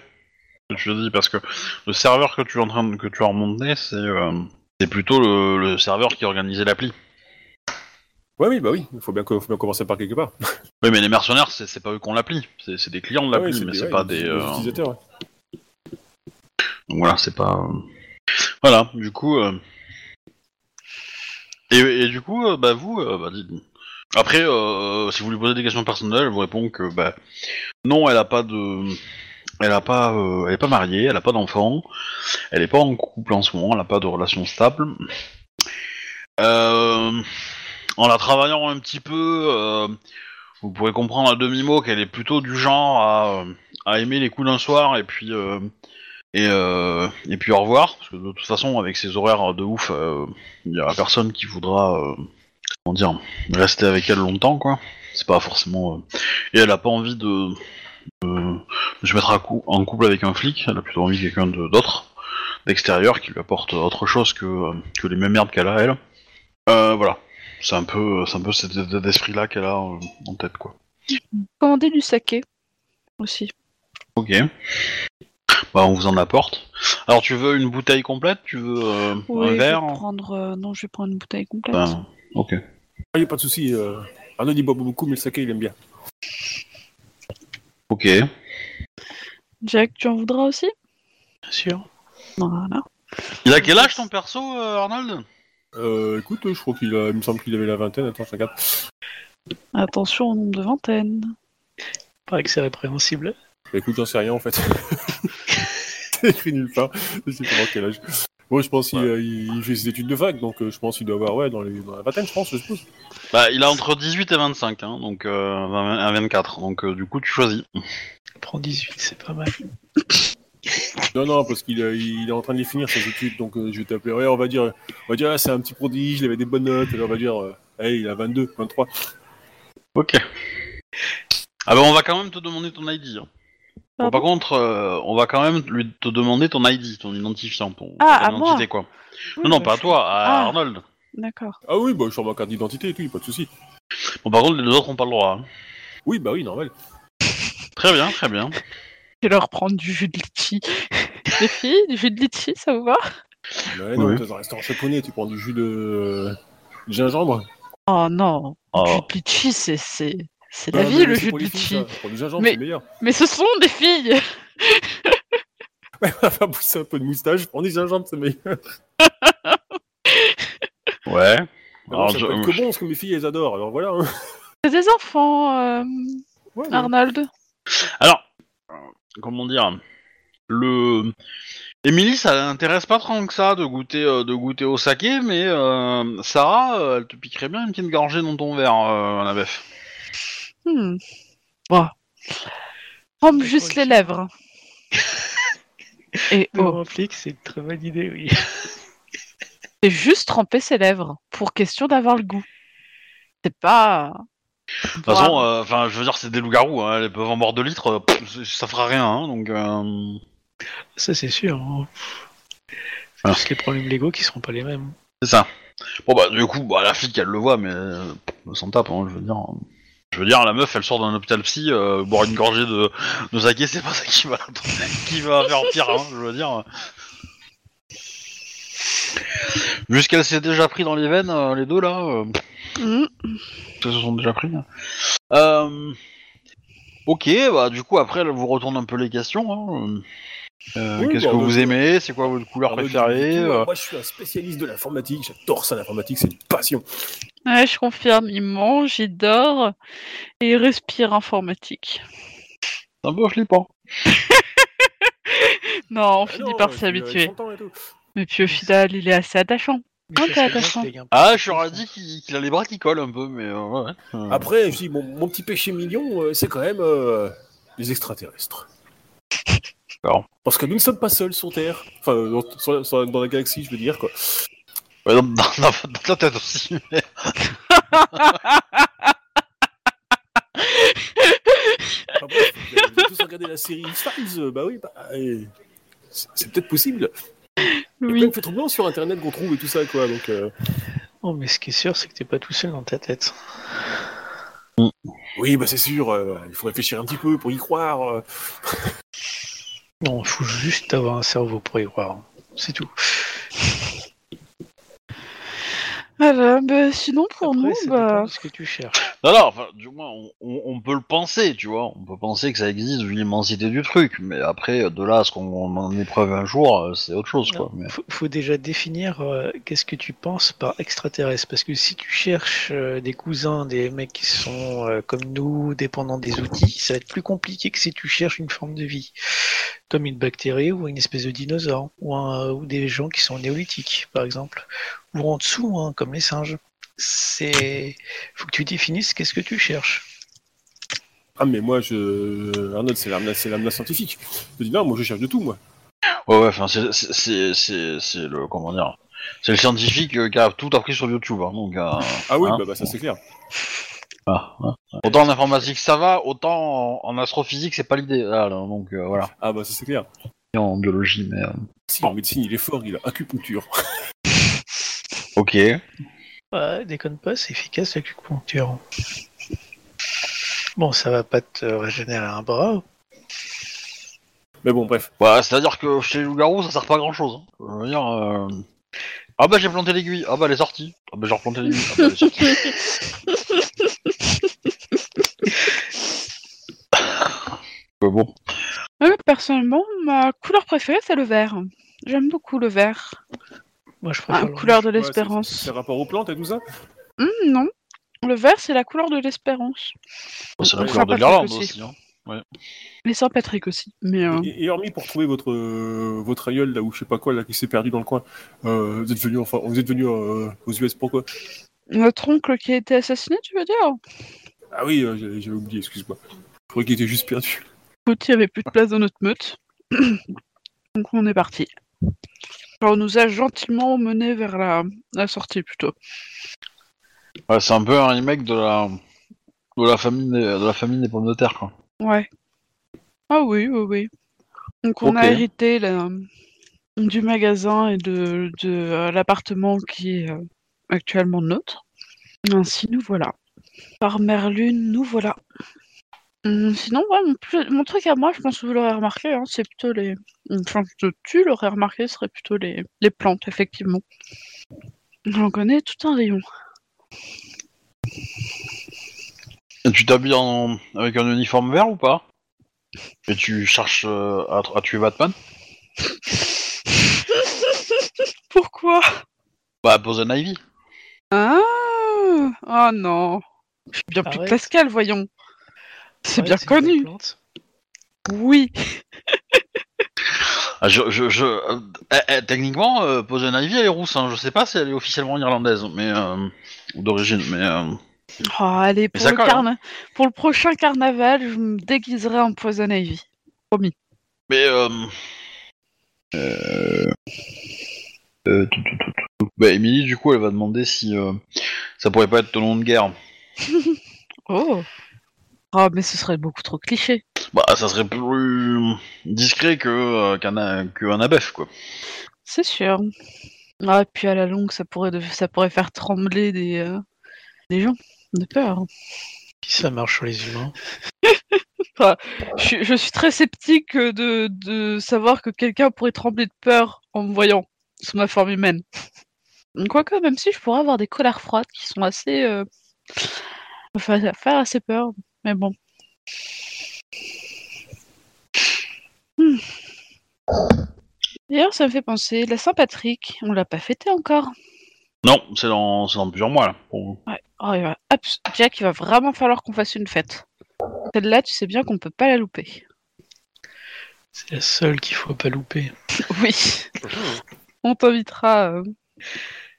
Que tu dit, parce que le serveur que tu es en train de, que tu as remonté, c'est euh, c'est plutôt le, le serveur qui organisait l'appli. Ouais, oui, bah oui, il faut bien, faut bien commencer par quelque part. *laughs* Oui, mais les mercenaires, c'est c'est pas eux qui ont l'appli, c'est c'est des clients de Ah l'appli, mais des- c'est ouais, pas des- des. euh, utilisateurs. ouais. Donc voilà, c'est pas. euh, Voilà, du coup. euh, Et, et du coup, bah vous, bah, dites- après, euh, si vous lui posez des questions personnelles, elle vous répond que bah non, elle a pas de, elle a pas, euh, pas mariée, elle a pas d'enfant, elle est pas en couple en ce moment, elle a pas de relation stable. Euh, en la travaillant un petit peu, euh, vous pourrez comprendre à demi-mot qu'elle est plutôt du genre à, aimer les coups d'un soir et puis et, et puis au revoir, parce que de toute façon, avec ces horaires de ouf, il y aura personne qui voudra, comment dire, rester avec elle longtemps, quoi. C'est pas forcément. Et elle a pas envie de, de, de se mettre à cou- en couple avec un flic, elle a plutôt envie de quelqu'un de- d'autre, d'extérieur, qui lui apporte autre chose que, euh, que les mêmes merdes qu'elle a, elle. Euh, voilà. C'est un peu, c'est un peu cet état d'esprit-là qu'elle a euh, en tête, quoi. Commander du saké aussi. Ok. Bah, on vous en apporte. Alors, tu veux une bouteille complète? Tu veux euh, Oui, un je verre? vais prendre. euh, Non, je vais prendre une bouteille complète. Ben, ok. Ah, y a pas de souci. Euh... Arnaud il boit beaucoup, mais le saké, il aime bien. Ok. Jack, tu en voudras aussi? Bien sûr. Voilà. Il a quel âge ton perso, euh, Arnold? Euh, écoute, je crois qu'il a, il me semble qu'il avait la vingtaine. Attends, je regarde. Attention au nombre de vingtaines. Paraît que c'est répréhensible. Bah, écoute, j'en sais rien en fait. *laughs* c'est écrit nulle part. Je sais pas dans quel âge. Bon, je pense qu'il euh, il- il fait ses études de fac, donc euh, je pense qu'il doit avoir, ouais, dans, les, dans la vingtaine, je pense, je suppose. Bah, il a entre 18 et 25, hein, donc euh, 20 à 24. Donc, euh, du coup, tu choisis. Prends 18, c'est pas mal. Non, non, parce qu'il il est en train de les finir ses études, donc euh, je vais t'appeler. Ouais, on va dire, on va dire, ah, c'est un petit prodige, il avait des bonnes notes, alors on va dire, euh, hey, il a 22, 23. Ok. Ah bah, on va quand même te demander ton ID. hein. Bon, Ah par contre, euh, on va quand même lui te demander ton ID, ton identifiant, ton Ah, ton à identité, moi quoi. Oui, non, non, bah, pas à je- toi, à Ah. Arnold. D'accord. Ah oui, bah, je suis ma carte d'identité et tout, y a pas de souci. Bon, par contre, les deux autres ont pas le droit. hein. Oui, bah oui, normal. Ah, Très bien, très bien. Je vais leur prendre du jus de litchi. *laughs* Les filles, du jus de litchi, ça vous va? Ouais, non, Oui. dans un restaurant japonais, tu prends du jus de euh, gingembre? Oh non, Oh. le jus de litchi, c'est c'est c'est la Ah, vie le pour de litchi. Mais- c'est meilleur. Mais ce sont des filles. *laughs* Ouais, on va faire pousser un peu de moustache, prends du gingembre, c'est meilleur. *laughs* Ouais. Alors, bon, ça je- peut être que bon, parce que mes filles, elles adorent, alors voilà. hein. C'est des enfants, euh, Ouais, ouais. Arnold. Alors, euh, comment dire Le Émilie, ça l'intéresse pas tant que ça de goûter, euh, de goûter au saké, mais euh, Sarah, euh, elle te piquerait bien une petite gorgée dans ton verre, euh, la bef. Hmm. Bon. Trempe juste les lèvres. *laughs* Et De oh, c'est une très bonne idée, oui. *laughs* c'est juste tremper ses lèvres pour question d'avoir le goût. C'est pas. De toute façon, euh, enfin, je veux dire, c'est des loups-garous, hein, elles peuvent en boire 2 litres, euh, pff, ça fera rien, hein, donc... euh, Ça, c'est sûr. hein. C'est juste les problèmes légaux qui seront pas les mêmes. C'est ça. Bon bah du coup, bah, la flic elle le voit, mais elle s'en tape, hein, je veux dire. Je veux dire, la meuf, elle sort d'un hôpital psy, euh, boire une gorgée de, de saké, c'est pas ça qui va, *laughs* qui va faire pire, hein, je veux dire. Vu ce qu'elle s'est déjà pris dans les veines, euh, les deux là, euh, Hmm. se sont déjà pris. Euh, ok, bah du coup après, elle vous retourne un peu les questions. Hein. Euh, Oui, Qu'est-ce bah, que on vous va- aimez C'est quoi votre couleur préférée du tout, euh, Moi, je suis un spécialiste de l'informatique, j'adore ça, l'informatique, c'est une passion. Ouais, je confirme, il mange, il dort et il respire informatique. C'est un peu flippant. *laughs* Non, on Ah finit non, par je suis s'y avec habituer. son temps et tout. Mais puis au final, il est assez attachant. Mais Ok, ça attachant. Ah, de je leur ai fond. dit qu'il qu'il a les bras qui collent un peu, mais euh, ouais. Euh, Après, je dis, mon, mon petit péché mignon, euh, c'est quand même euh, les extraterrestres. D'accord. Parce que nous ne sommes pas seuls sur Terre. Enfin, dans, sur- sur- dans la galaxie, je veux dire, quoi. Ouais, dans, dans- dans- dans ta tête aussi. mais- Enfin, bref, vous avez tous regardé la série X-Files euh, Bah oui, bah, euh, c'est c'est peut-être possible. Il y a plein Oui. de faits troublants sur Internet qu'on trouve et tout ça, quoi. Donc, euh, Oh, mais ce qui est sûr, c'est que t'es pas tout seul dans ta tête. oui, bah c'est sûr, euh, il faut réfléchir un petit peu pour y croire. euh. Non, il faut juste avoir un cerveau pour y croire. C'est tout. Voilà, bah, sinon pour Après, nous, ça bah, dépend de ce que tu cherches. *laughs* Non, non, enfin, du moins, on, on- on peut le penser, tu vois. On peut penser que ça existe vu l'immensité du truc, mais après, de là à ce qu'on en épreuve un jour, euh, c'est autre chose, quoi. Mais... Faut, faut déjà définir euh, qu'est-ce que tu penses par extraterrestre. Parce que si tu cherches euh, des cousins, des mecs qui sont euh, comme nous, dépendants des outils, ça va être plus compliqué que si tu cherches une forme de vie, comme une bactérie ou une espèce de dinosaure, ou, un- ou des gens qui sont néolithiques, par exemple, ou en dessous, hein, comme les singes. C'est, faut que tu définisses qu'est-ce que tu cherches. Ah, mais moi, je. Arnold, c'est l'âme c'est l'âme scientifique. Je dis non, moi, je cherche de tout, moi. Ouais, ouais, enfin, c'est- c'est c'est- le. Comment dire C'est le scientifique euh, qui a tout appris sur YouTube, hein, donc. euh, Ah oui, Hein bah, bah, ça, c'est clair. ah, ouais. Autant en informatique ça va, autant en, en astrophysique c'est pas l'idée. Ah, là, donc euh, voilà. Ah, bah, ça, c'est clair. Et en biologie, mais. euh, Si, en médecine, il est fort, il a acupuncture. *laughs* Ok. Ouais, déconne pas, c'est efficace l'acupuncture. Bon, ça va pas te régénérer un bras. Mais bon, bref. Bah, c'est-à-dire que chez les loups-garous, ça sert pas à grand-chose. hein. Je veux dire... euh, Ah bah j'ai planté l'aiguille, ah bah elle est sortie. Ah bah j'ai replanté l'aiguille, ah bah elle est sortie. *laughs* Euh, bon. ouais, personnellement, ma couleur préférée c'est le vert. J'aime beaucoup le vert. Moi, je préfère Ah, le couleur de Ouais, c'est- l'espérance. C'est rapport aux plantes et tout ça? Hum, non, le vert c'est la couleur de l'espérance. C'est la Ouais, couleur de l'Irlande aussi. aussi. hein. Et Saint-Patrick aussi. Mais euh, et, et hormis pour trouver votre euh, votre aïeul là ou je sais pas quoi là qui s'est perdu dans le coin, euh, vous êtes venu enfin vous êtes venu euh, aux US pourquoi notre oncle qui a été assassiné, tu veux dire? Ah oui, euh, j'avais j'avais oublié, excuse-moi. Je croyais qu'il était juste perdu. Écoute, il n'y avait plus de place dans notre meute. *coughs* Donc on est parti. On nous a gentiment menés vers la, la sortie plutôt. Ouais, c'est un peu un remake de la de la famille des, de la famille des pommes de terre quoi. Ouais. Ah oui, oui, oui. Donc on a hérité la- du magasin et de, de euh, l'appartement qui est euh, actuellement nôtre. Ainsi nous voilà. Par Merlune, nous voilà. Hum, sinon, ouais, mon, plus- mon truc à moi, je pense que vous l'aurez remarqué, hein, c'est plutôt les. Enfin, que tu l'aurais remarqué, ce serait plutôt les, les plantes, effectivement. J'en connais tout un rayon. Et tu t'habilles en... avec un uniforme vert ou pas? Et tu cherches euh, à, à tuer Batman? *laughs* Pourquoi? Bah Poison Ivy. Ah Oh non Je suis bien plus Arrête. classe qu'elle, voyons. C'est Ouais, bien connu. Oui. Ah, je, je, je, euh, eh, eh, techniquement, euh, Poison Ivy elle est rousse. Hein. Je sais pas si elle est officiellement irlandaise, mais euh, ou d'origine, mais. euh, Oh, allez, pour ça le, colle, carna- pour le prochain carnaval, je me déguiserai en Poison Ivy. Promis. Mais euh... Euh... euh, tout, tout, tout, tout. Bah, Emily, du coup, elle va demander si euh, ça pourrait pas être ton nom de guerre. *laughs* Oh Oh, mais ce serait beaucoup trop cliché. Bah, ça serait plus discret que euh, qu'un qu'un abef, quoi. C'est sûr. Ah, et puis à la longue, ça pourrait, de- ça pourrait faire trembler des, euh, des gens de peur. Si ça marche sur les humains. *laughs* Je, suis- je suis très sceptique de, de savoir que quelqu'un pourrait trembler de peur en me voyant sous ma forme humaine. Quoique, même si je pourrais avoir des colères froides qui sont assez. Euh... Enfin, faire assez peur. Mais bon. Hmm. D'ailleurs, ça me fait penser, la Saint-Patrick, on l'a pas fêté encore. Non, c'est dans, c'est dans plusieurs mois, là. pour- Ouais. Oh, il va... abs- Jack, il va vraiment falloir qu'on fasse une fête. Celle-là, tu sais bien qu'on peut pas la louper. C'est la seule qu'il faut pas louper. *laughs* Oui. On t'invitera. euh,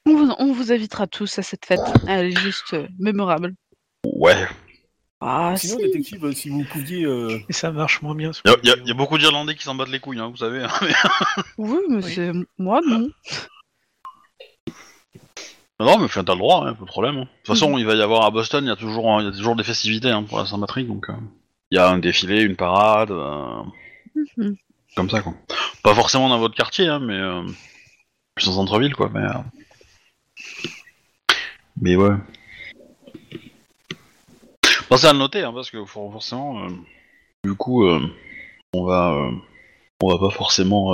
On, vous, on vous invitera tous à cette fête. Elle est juste euh, mémorable. Ouais. Ah, Sinon, si. détective, euh, si vous pouviez. euh, Et ça marche moins bien. Il y, a- y y beaucoup d'Irlandais qui s'en battent les couilles, hein, vous savez. hein, mais- Oui, mais Oui. c'est. Moi, non. non, mais enfin, t'as le droit, hein, pas de problème. hein. De toute façon, Mhm. il va y avoir à Boston, il y a toujours, il y a toujours des festivités hein, pour la Saint-Patrick, donc euh, il y a un défilé, une parade, euh, Mhm. comme ça, quoi. Pas forcément dans votre quartier, hein, mais euh, plus en centre-ville, quoi. Mais, euh, mais ouais. Pensez à le noter, hein, parce que for- forcément, euh, du coup, euh, on va, euh, on va pas forcément.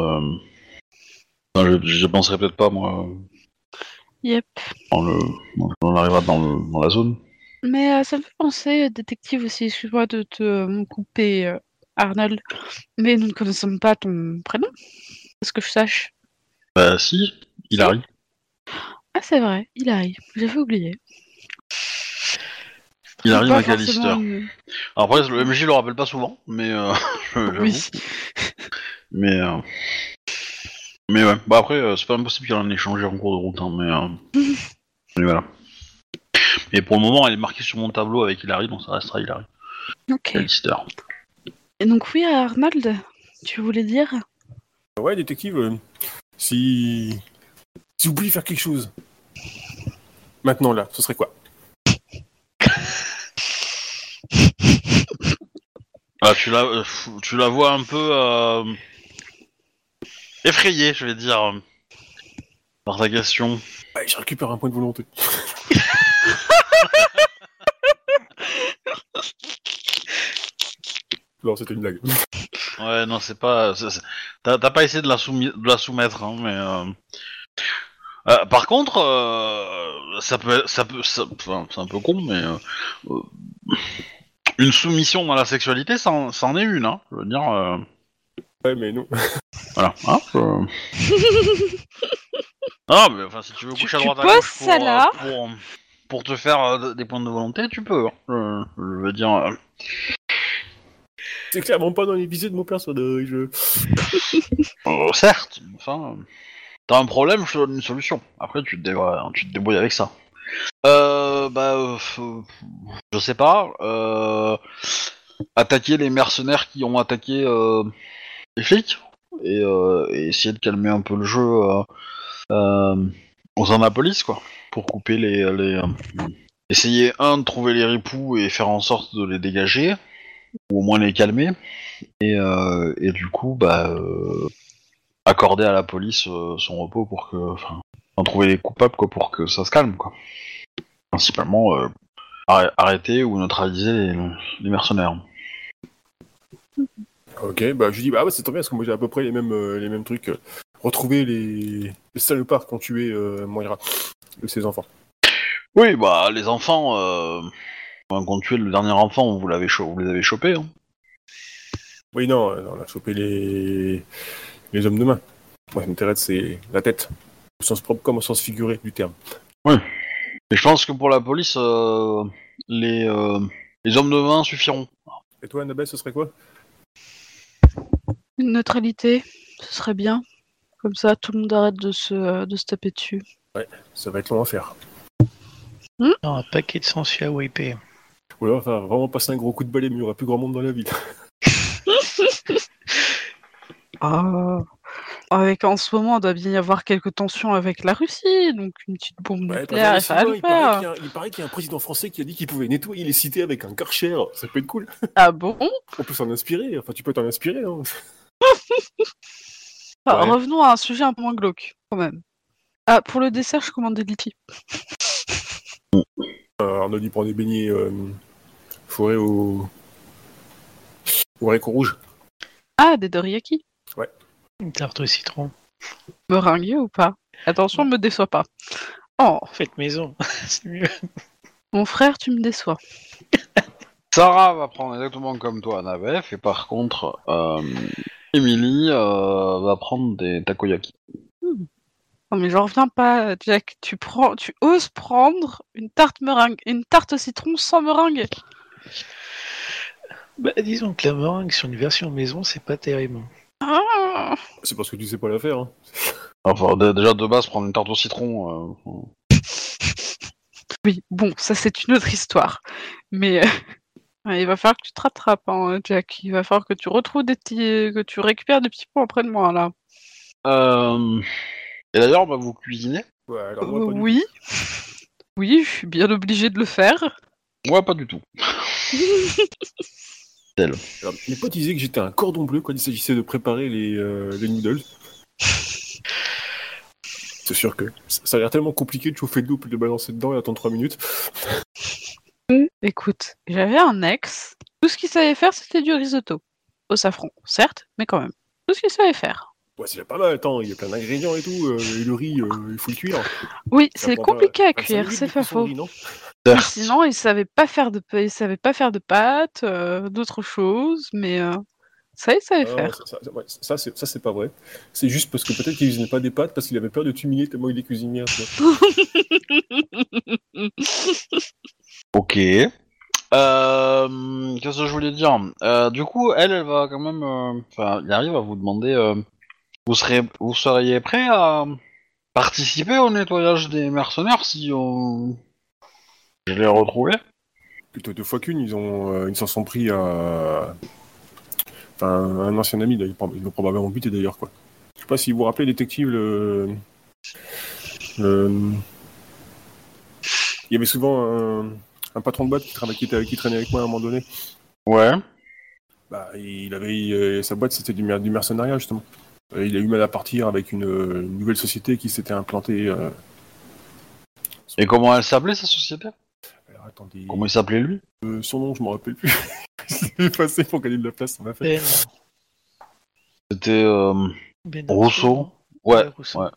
enfin, je, je penserais peut-être pas moi Yep. le, on arrivera dans, le- dans la zone. Mais ça me fait penser, détective aussi, excuse-moi de te couper, Arnold. Mais nous ne connaissons pas ton prénom. Est-ce que je sache? Bah si, il arrive. Ah, c'est vrai, il arrive. J'avais oublié. Il arrive à Callister. une- Après, le MJ le rappelle pas souvent, mais euh. *laughs* Oui. Mais euh, mais ouais. Bah après, euh, c'est pas impossible qu'il en ait échangé en cours de route, hein, mais euh, *laughs* mais voilà. Mais pour le moment, elle est marquée sur mon tableau avec Hilary, donc ça restera Hilary. Ok. Callister. Et donc oui, Arnold, tu voulais dire? Ouais, détective, euh, si... si vous pouviez faire quelque chose, maintenant là, ce serait quoi? Ah, tu la, euh, tu la vois un peu euh, effrayée, je vais dire, euh, par ta question. Ouais, je récupère un point de volonté. *laughs* non, c'était une blague. Ouais, non, c'est pas. T'as pas essayé de la, de la soumettre, hein, mais. euh, euh, par contre, euh, ça peut, ça peut, ça- enfin, c'est un peu con, mais une soumission dans la sexualité, ça en, ça en est une, hein. Je veux dire, euh, Ouais, mais non. voilà. Hein, euh. *laughs* Ah, mais enfin, si tu veux Tu- coucher à tu droite à poses gauche pour, ça là euh, pour, pour te faire euh, des points de volonté, tu peux. hein. Je, je veux dire. euh, C'est clairement pas dans les visées de mon personnage. Euh, *laughs* certes, enfin, euh, t'as un problème, je te donne une solution. Après, tu te débrouilles, tu te débrouilles avec ça. Euh, bah, euh, je sais pas. Euh, attaquer les mercenaires qui ont attaqué euh, les flics et, essayer de calmer un peu le jeu au sein de la police, quoi, pour couper les, les essayer un de trouver les ripoux et faire en sorte de les dégager ou au moins les calmer. Et, et du coup, bah, accorder à la police son repos pour que, enfin, en trouver les coupables quoi, pour que ça se calme, quoi. Principalement, euh, arr- arrêter ou neutraliser les, les mercenaires. Ok, bah je lui dis, bah ouais, c'est très bien parce que moi j'ai à peu près les mêmes, euh, les mêmes trucs. euh, retrouver les, les salopards qui ont tué euh, Moira et ses enfants. Oui, bah, les enfants, euh, quand tué le dernier enfant, vous l'avez cho- vous les avez chopés. Hein. Oui, non, on a chopé les, les hommes de main. Moi, ce qui m'intéresse, c'est la tête. Au sens propre comme au sens figuré du terme. Et je pense que pour la police, euh, les, euh, les hommes de main suffiront. Et toi, Annabelle, ce serait quoi? Une neutralité, ce serait bien. Comme ça, tout le monde arrête de se, de se taper dessus. Ça va être long à faire. Non, un paquet de sangsues à wiper. Ou alors, enfin, vraiment passer un gros coup de balai, mais il n'y aura plus grand monde dans la ville. *laughs* Ah. Avec en ce moment, il doit bien y avoir quelques tensions avec la Russie, donc une petite bombe Ouais, nucléaire, ça va le il, paraît qu'il y a, y un président français qui a dit qu'il pouvait nettoyer les cités avec un karcher. Ça peut être cool. Ah bon? On peut s'en inspirer. Enfin, tu peux t'en inspirer. Hein. Ah, Ouais. Revenons à un sujet un peu moins glauque, quand même. Ah, pour le dessert, je commande des litchis. Euh, Arnaud, il prend des beignets euh, forêt au... au rouge. Ah, des doriyaki. Une tarte au citron. Meringué ou pas? Attention, me déçois pas. Oh, Faites maison, *laughs* c'est mieux. mon frère, tu me déçois. Sarah va prendre exactement comme toi un AVF, et par contre, euh, Emily euh, va prendre des takoyaki. Non mais j'en reviens pas, Jack. Tu prends, tu oses prendre une tarte meringue, une tarte au citron sans meringue? Bah, disons que la meringue sur une version maison, c'est pas terrible. Ah C'est parce que tu sais pas la faire. Hein. *laughs* Enfin, dé- déjà de base, prendre une tarte au citron. euh, oui, bon, ça c'est une autre histoire. Mais euh, *laughs* il va falloir que tu te rattrapes, hein, Jack. Il va falloir que tu retrouves des petits, que tu récupères des petits points auprès de moi là. euh, Et d'ailleurs, bah, vous cuisinez Ouais, alors moi, pas du oui, oui, je suis bien obligé de le faire. Moi, pas du tout. *laughs* Alors, mes potes disaient que j'étais un cordon bleu quand il s'agissait de préparer les, euh, les noodles. *laughs* C'est sûr que ça a l'air tellement compliqué de chauffer de l'eau puis de le balancer dedans et attendre 3 minutes. *laughs* Écoute, j'avais un ex. Tout ce qu'il savait faire, c'était du risotto. Au safran, certes, mais quand même. Tout ce qu'il savait faire. Ouais, c'est déjà pas mal. Attends, il y a plein d'ingrédients et tout. euh, et le riz, euh, il faut le cuire. Oui, c'est compliqué à 25 cuire, c'est pas faux. riz, non Mais sinon, il savait pas faire de, il savait pas faire de pâtes, euh, d'autres choses, mais euh, ça, il savait Ah, faire. ça, ça- ouais, ça, c'est- ça, c'est pas vrai. C'est juste parce que peut-être qu'il cuisinait pas des pâtes parce qu'il avait peur de t'humilier tellement il est cuisinier. tu vois. *laughs* Ok. Euh, Qu'est-ce que je voulais dire? Euh, Du coup, elle, elle va quand même. euh, Enfin, il arrive à vous demander. Vous serez, vous seriez prêt à participer au nettoyage des mercenaires si on. Je les retrouvais Plutôt deux fois qu'une, ils ont, euh, ils s'en sont pris à. Enfin, un ancien ami, ils l'ont probablement buté d'ailleurs, quoi. Je sais pas si vous vous rappelez, détective, le. le- Il y avait souvent un, un patron de boîte qui, travaillait, qui, était- qui traînait avec moi à un moment donné. Ouais. Bah, il avait euh, sa boîte, c'était du, mer- du mercenariat justement. Euh, il a eu mal à partir avec une, euh, une nouvelle société qui s'était implantée. euh, Et comment elle s'appelait sa société? Alors, attendez, Comment il s'appelait lui? Euh, son nom, je m'en rappelle plus. *laughs* l'ai effacé pour gagner de la place, ça m'a fait. Ben, C'était euh, Ben Rousseau. Ouais. Rousseau. ouais.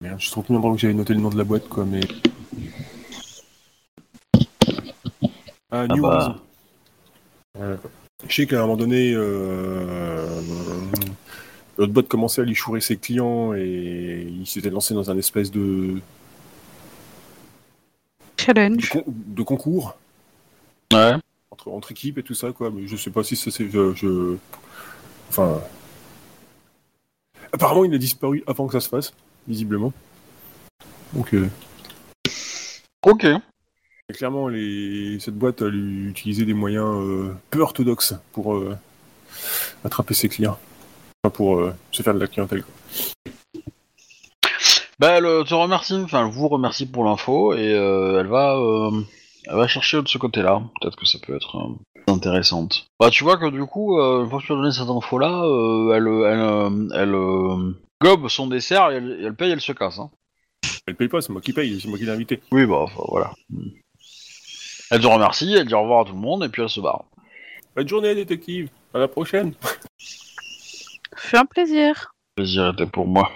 Merde, je suis trop content que j'avais noté le nom de la boîte, quoi, mais. Ah, New Ah bah. Horizon. Voilà, quoi. Je sais qu'à un moment donné, euh, notre boîte commençait à lui chourer ses clients et il s'était lancé dans un espèce de, de, Challenge. con- de concours Ouais. entre, entre équipes et tout ça, quoi. Mais je sais pas si ça c'est. Je, je- Enfin. Apparemment, il a disparu avant que ça se fasse, visiblement. Donc, euh, Ok. Et Clairement, les... cette boîte elle utilisait des moyens euh, peu orthodoxes pour euh, attraper ses clients. Pour euh, se faire de la clientèle. quoi. Bah, elle euh, te remercie, enfin, elle vous remercie pour l'info et euh, elle va, euh, elle va chercher de ce côté-là. Peut-être que ça peut être intéressante. Bah, tu vois que du coup, une fois que tu as donné cette info-là, elle, elle, elle gobe son dessert et elle, et elle paye, elle se casse. Hein. Elle paye pas, c'est moi qui paye, c'est moi qui l'ai invité. Oui, bah, enfin, voilà. Elle te remercie, elle dit au revoir à tout le monde et puis elle se barre. Bonne journée, détective. À la prochaine. *laughs* Fais un plaisir. Le plaisir était pour moi.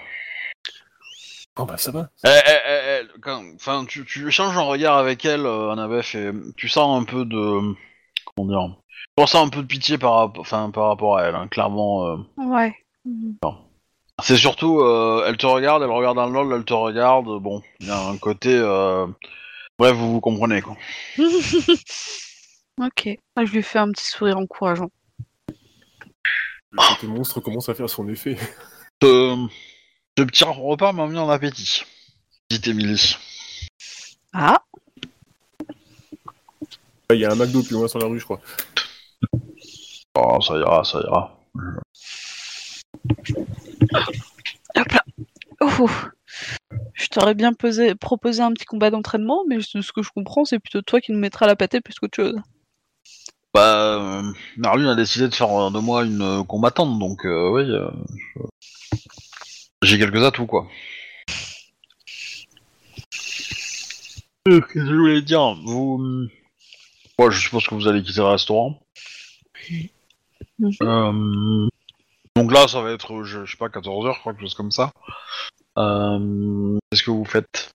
Oh bah ça va. Eh, eh, eh, eh, quand- Enfin, tu, tu échanges un regard avec elle, euh, Annabeth, et tu sens un peu de. Comment dire Tu ressens un peu de pitié par, enfin, par rapport à elle, hein, clairement. euh. Ouais. Mhm. C'est surtout, euh, elle te regarde, elle regarde un LOL, elle te regarde, bon, il y a un côté. euh, Bref, vous vous comprenez, quoi. *laughs* ok. Ah, je lui fais un petit sourire encourageant. Le côté monstre commence à faire son effet. Ce, ce petit repas m'a mis en appétit. Petite Émilie. Ah, Il y a un McDo plus loin sur la rue, je crois. Oh, ça ira, ça ira. hop là. Oh. Je t'aurais bien posé, proposé un petit combat d'entraînement, mais de ce que je comprends, c'est plutôt toi qui nous mettras la pâtée plus qu'autre chose. Bah, euh, Marlune a décidé de faire euh, de moi une euh, combattante, donc euh, oui, euh, je- j'ai quelques atouts, quoi. Euh, Qu'est-ce que je voulais dire? Vous... hum, Ouais, je suppose que vous allez quitter le restaurant. Mhm. Euh, Donc là, ça va être, je, je sais pas, 14h, quelque chose comme ça. Euh, Qu'est-ce que vous faites?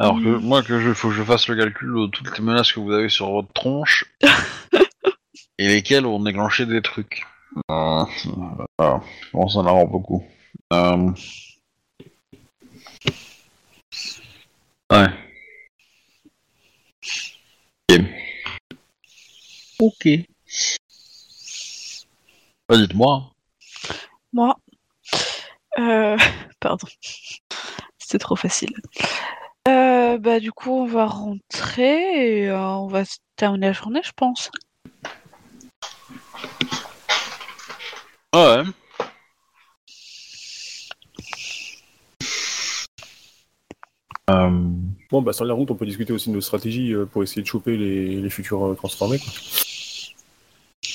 Alors que moi, que je, faut que je fasse le calcul de toutes les menaces que vous avez sur votre tronche *laughs* et lesquelles ont déclenché des trucs. Euh, voilà. Je pense en avoir beaucoup. Euh... Ouais. Ok. Ok. Bah, dites-moi. Moi, euh... *laughs* pardon, c'était trop facile. Euh, bah du coup, on va rentrer et euh, on va se terminer la journée, je pense. Ouais. Euh... Bon, bah sur la route, on peut discuter aussi de nos stratégies euh, pour essayer de choper les, les futurs euh, transformés. Quoi.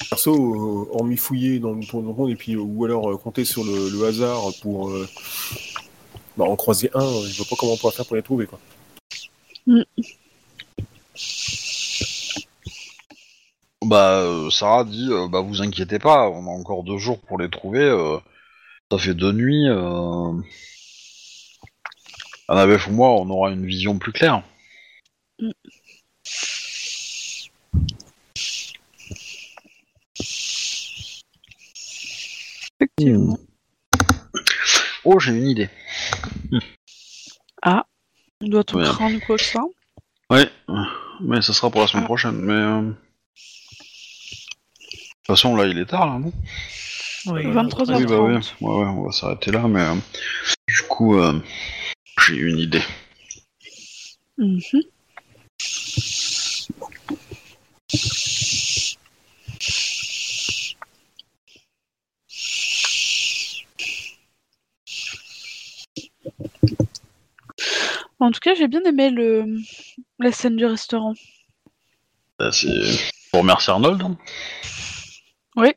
Perso, euh, hormis fouiller dans le tour de monde et puis euh, ou alors euh, compter sur le, le hasard pour euh, bah, en croiser un, je vois pas comment on pourra faire pour les trouver. Quoi. bah, euh, Sarah dit, euh, bah, vous inquiétez pas, on a encore deux jours pour les trouver. euh, ça fait deux nuits. Euh... Annabeth ou moi, on aura une vision plus claire. Effectivement. Oh, j'ai une idée. Doit-on Ouais. craindre quoi que ça Ouais, mais ça sera pour la semaine prochaine. Mais euh, de toute façon, là, il est tard, là, non? Oui, 23 Oui, bah oui. 30. Ouais, ouais, on va s'arrêter là, mais euh, du coup, euh, j'ai une idée. Mhm. En tout cas, j'ai bien aimé le... la scène du restaurant. Bah, c'est pour remercier Arnold. hein.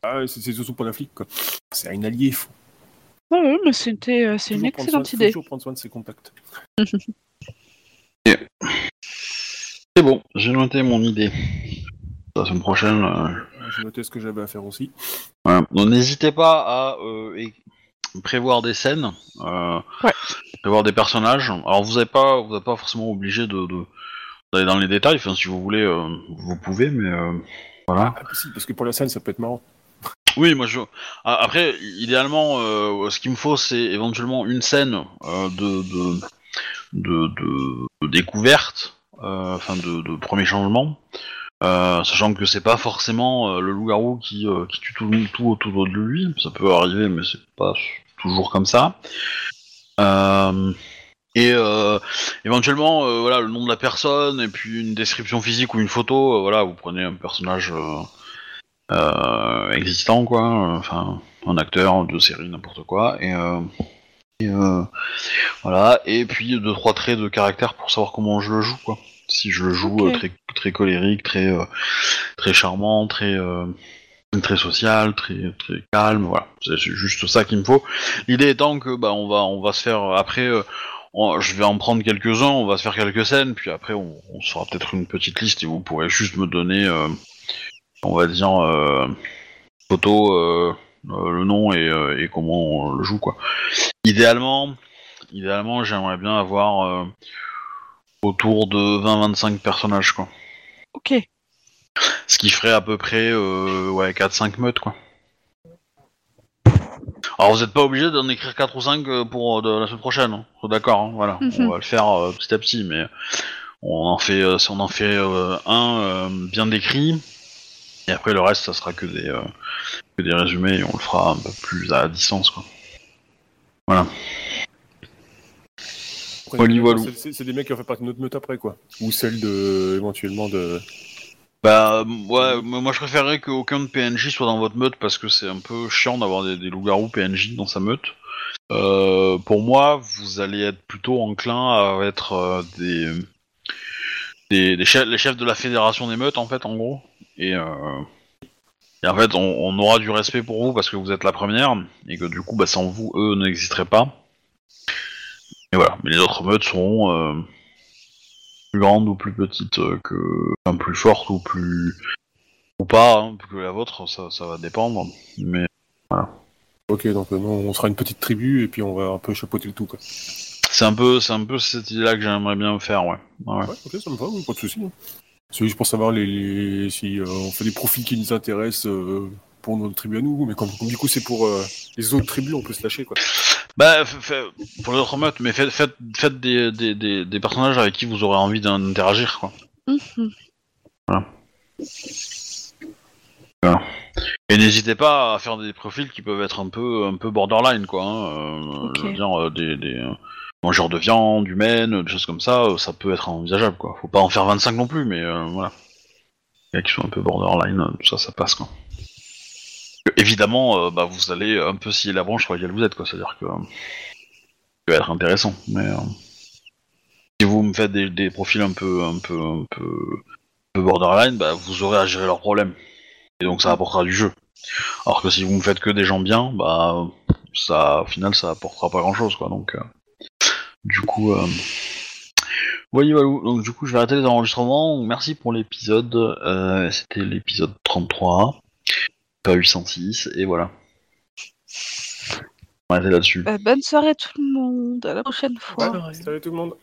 Ah, c'est c'est surtout pour la flic, quoi. C'est un allié, faut Ouais, ouais, mais c'était, euh, c'est une toujours prendre excellente soin- faut idée. toujours prendre soin de ses contacts. *laughs* C'est bon, j'ai noté mon idée. La semaine prochaine. euh, J'ai noté ce que j'avais à faire aussi. Voilà. Donc n'hésitez pas à euh, é- prévoir des scènes, euh, Ouais. Prévoir des personnages. Alors vous n'êtes pas, vous n'êtes pas forcément obligé de, de- d'aller dans les détails. Enfin, si vous voulez, euh, vous pouvez, mais euh, voilà. Ah, si, parce que pour la scène, ça peut être marrant. Oui, moi je. Après, idéalement, euh, ce qu'il me faut, c'est éventuellement une scène euh, de, de, de, découverte, enfin de, de premier changement, sachant que c'est pas forcément le loup-garou qui, qui tue tout, tout autour de lui. Ça peut arriver, mais c'est pas toujours comme ça. Euh, et euh, éventuellement, euh, voilà, le nom de la personne et puis une description physique ou une photo. voilà, vous prenez un personnage. existant quoi, enfin un acteur de série n'importe quoi et, et, euh, voilà et puis deux trois traits de caractère pour savoir comment je le joue quoi. Si je le joue euh, très très colérique, très euh, très charmant, très très social, très très calme, voilà. C'est juste ça qu'il me faut. L'idée étant que bah on va on va se faire après euh, je vais en prendre quelques-uns, on va se faire quelques scènes, puis après on, on peut-être une petite liste et vous pourrez juste me donner euh, on va dire euh, photo, le nom et, et comment on le joue quoi. Idéalement, idéalement j'aimerais bien avoir autour de 20-25 personnages quoi. Ok. Ce qui ferait à peu près euh, ouais 4-5 meutes quoi. Alors vous n'êtes pas obligé d'en écrire 4 ou 5 euh, pour euh, de la semaine prochaine, hein. D'accord, hein, voilà. Mhm. On va le faire euh, petit à petit, mais on en fait, euh, si on en fait euh, un euh, bien décrit, et après le reste ça sera que des, euh, que des résumés et on le fera un peu plus à distance quoi. C'est c'est des mecs qui ont fait partie de notre meute après, quoi. Ou celle de, éventuellement, de. Bah ouais, moi je préférerais qu'aucun de PNJ soit dans votre meute parce que c'est un peu chiant d'avoir des, loups-garous PNJ dans sa meute. Euh, pour moi, vous allez être plutôt enclin à être euh, des, des, chefs, les chefs de la fédération des meutes en fait, en gros. Et, euh, et en fait, on, on aura du respect pour vous parce que vous êtes la première et que du coup, bah, sans vous, eux n'existeraient pas. Et voilà, mais les autres meutes seront euh, plus grandes ou plus petites euh, que, enfin, plus fortes ou plus ou pas hein, que la vôtre, ça, ça va dépendre. Mais Ok, donc euh, non, on sera une petite tribu et puis on va un peu chapeauter le tout, quoi. c'est un peu, c'est un peu cette idée-là que j'aimerais bien faire, ouais. Ouais, ouais. Ok, ça me va, oui, pas de soucis. hein. C'est juste pour savoir les, les- si euh, on fait des profils qui nous intéressent euh, pour notre tribu à nous, mais comme, comme du coup c'est pour les autres tribus, on peut se lâcher, quoi. Bah, pour les autres meutes, mais faites, faites, faites des, des, des, des personnages avec qui vous aurez envie d'interagir, quoi. Mhm. Et n'hésitez pas à faire des profils qui peuvent être un peu, un peu borderline, quoi. hein, euh. Je veux dire, euh, des, des euh, mangeurs de viande humaine, des choses comme ça, ça peut être envisageable, quoi. Faut pas en faire 25 non plus, mais voilà. Les gars qui sont un peu borderline, tout ça, ça passe, quoi. Évidemment, euh, bah, vous allez un peu scier la branche sur laquelle vous êtes, quoi. C'est-à-dire que ça va être intéressant, mais euh, si vous me faites des, profils un peu, un peu, un peu, borderline, bah, vous aurez à gérer leurs problèmes. Et donc ça apportera du jeu. Alors que si vous me faites que des gens bien, bah ça au final ça apportera pas grand chose quoi. Donc euh, du coup Walou. Donc, du coup, je vais arrêter les enregistrements. Merci pour l'épisode. C'était l'épisode 33, pas 806, et voilà. On va arrêter là-dessus. Bah, bonne soirée tout le monde, à la prochaine fois. Ouais. Salut tout le monde.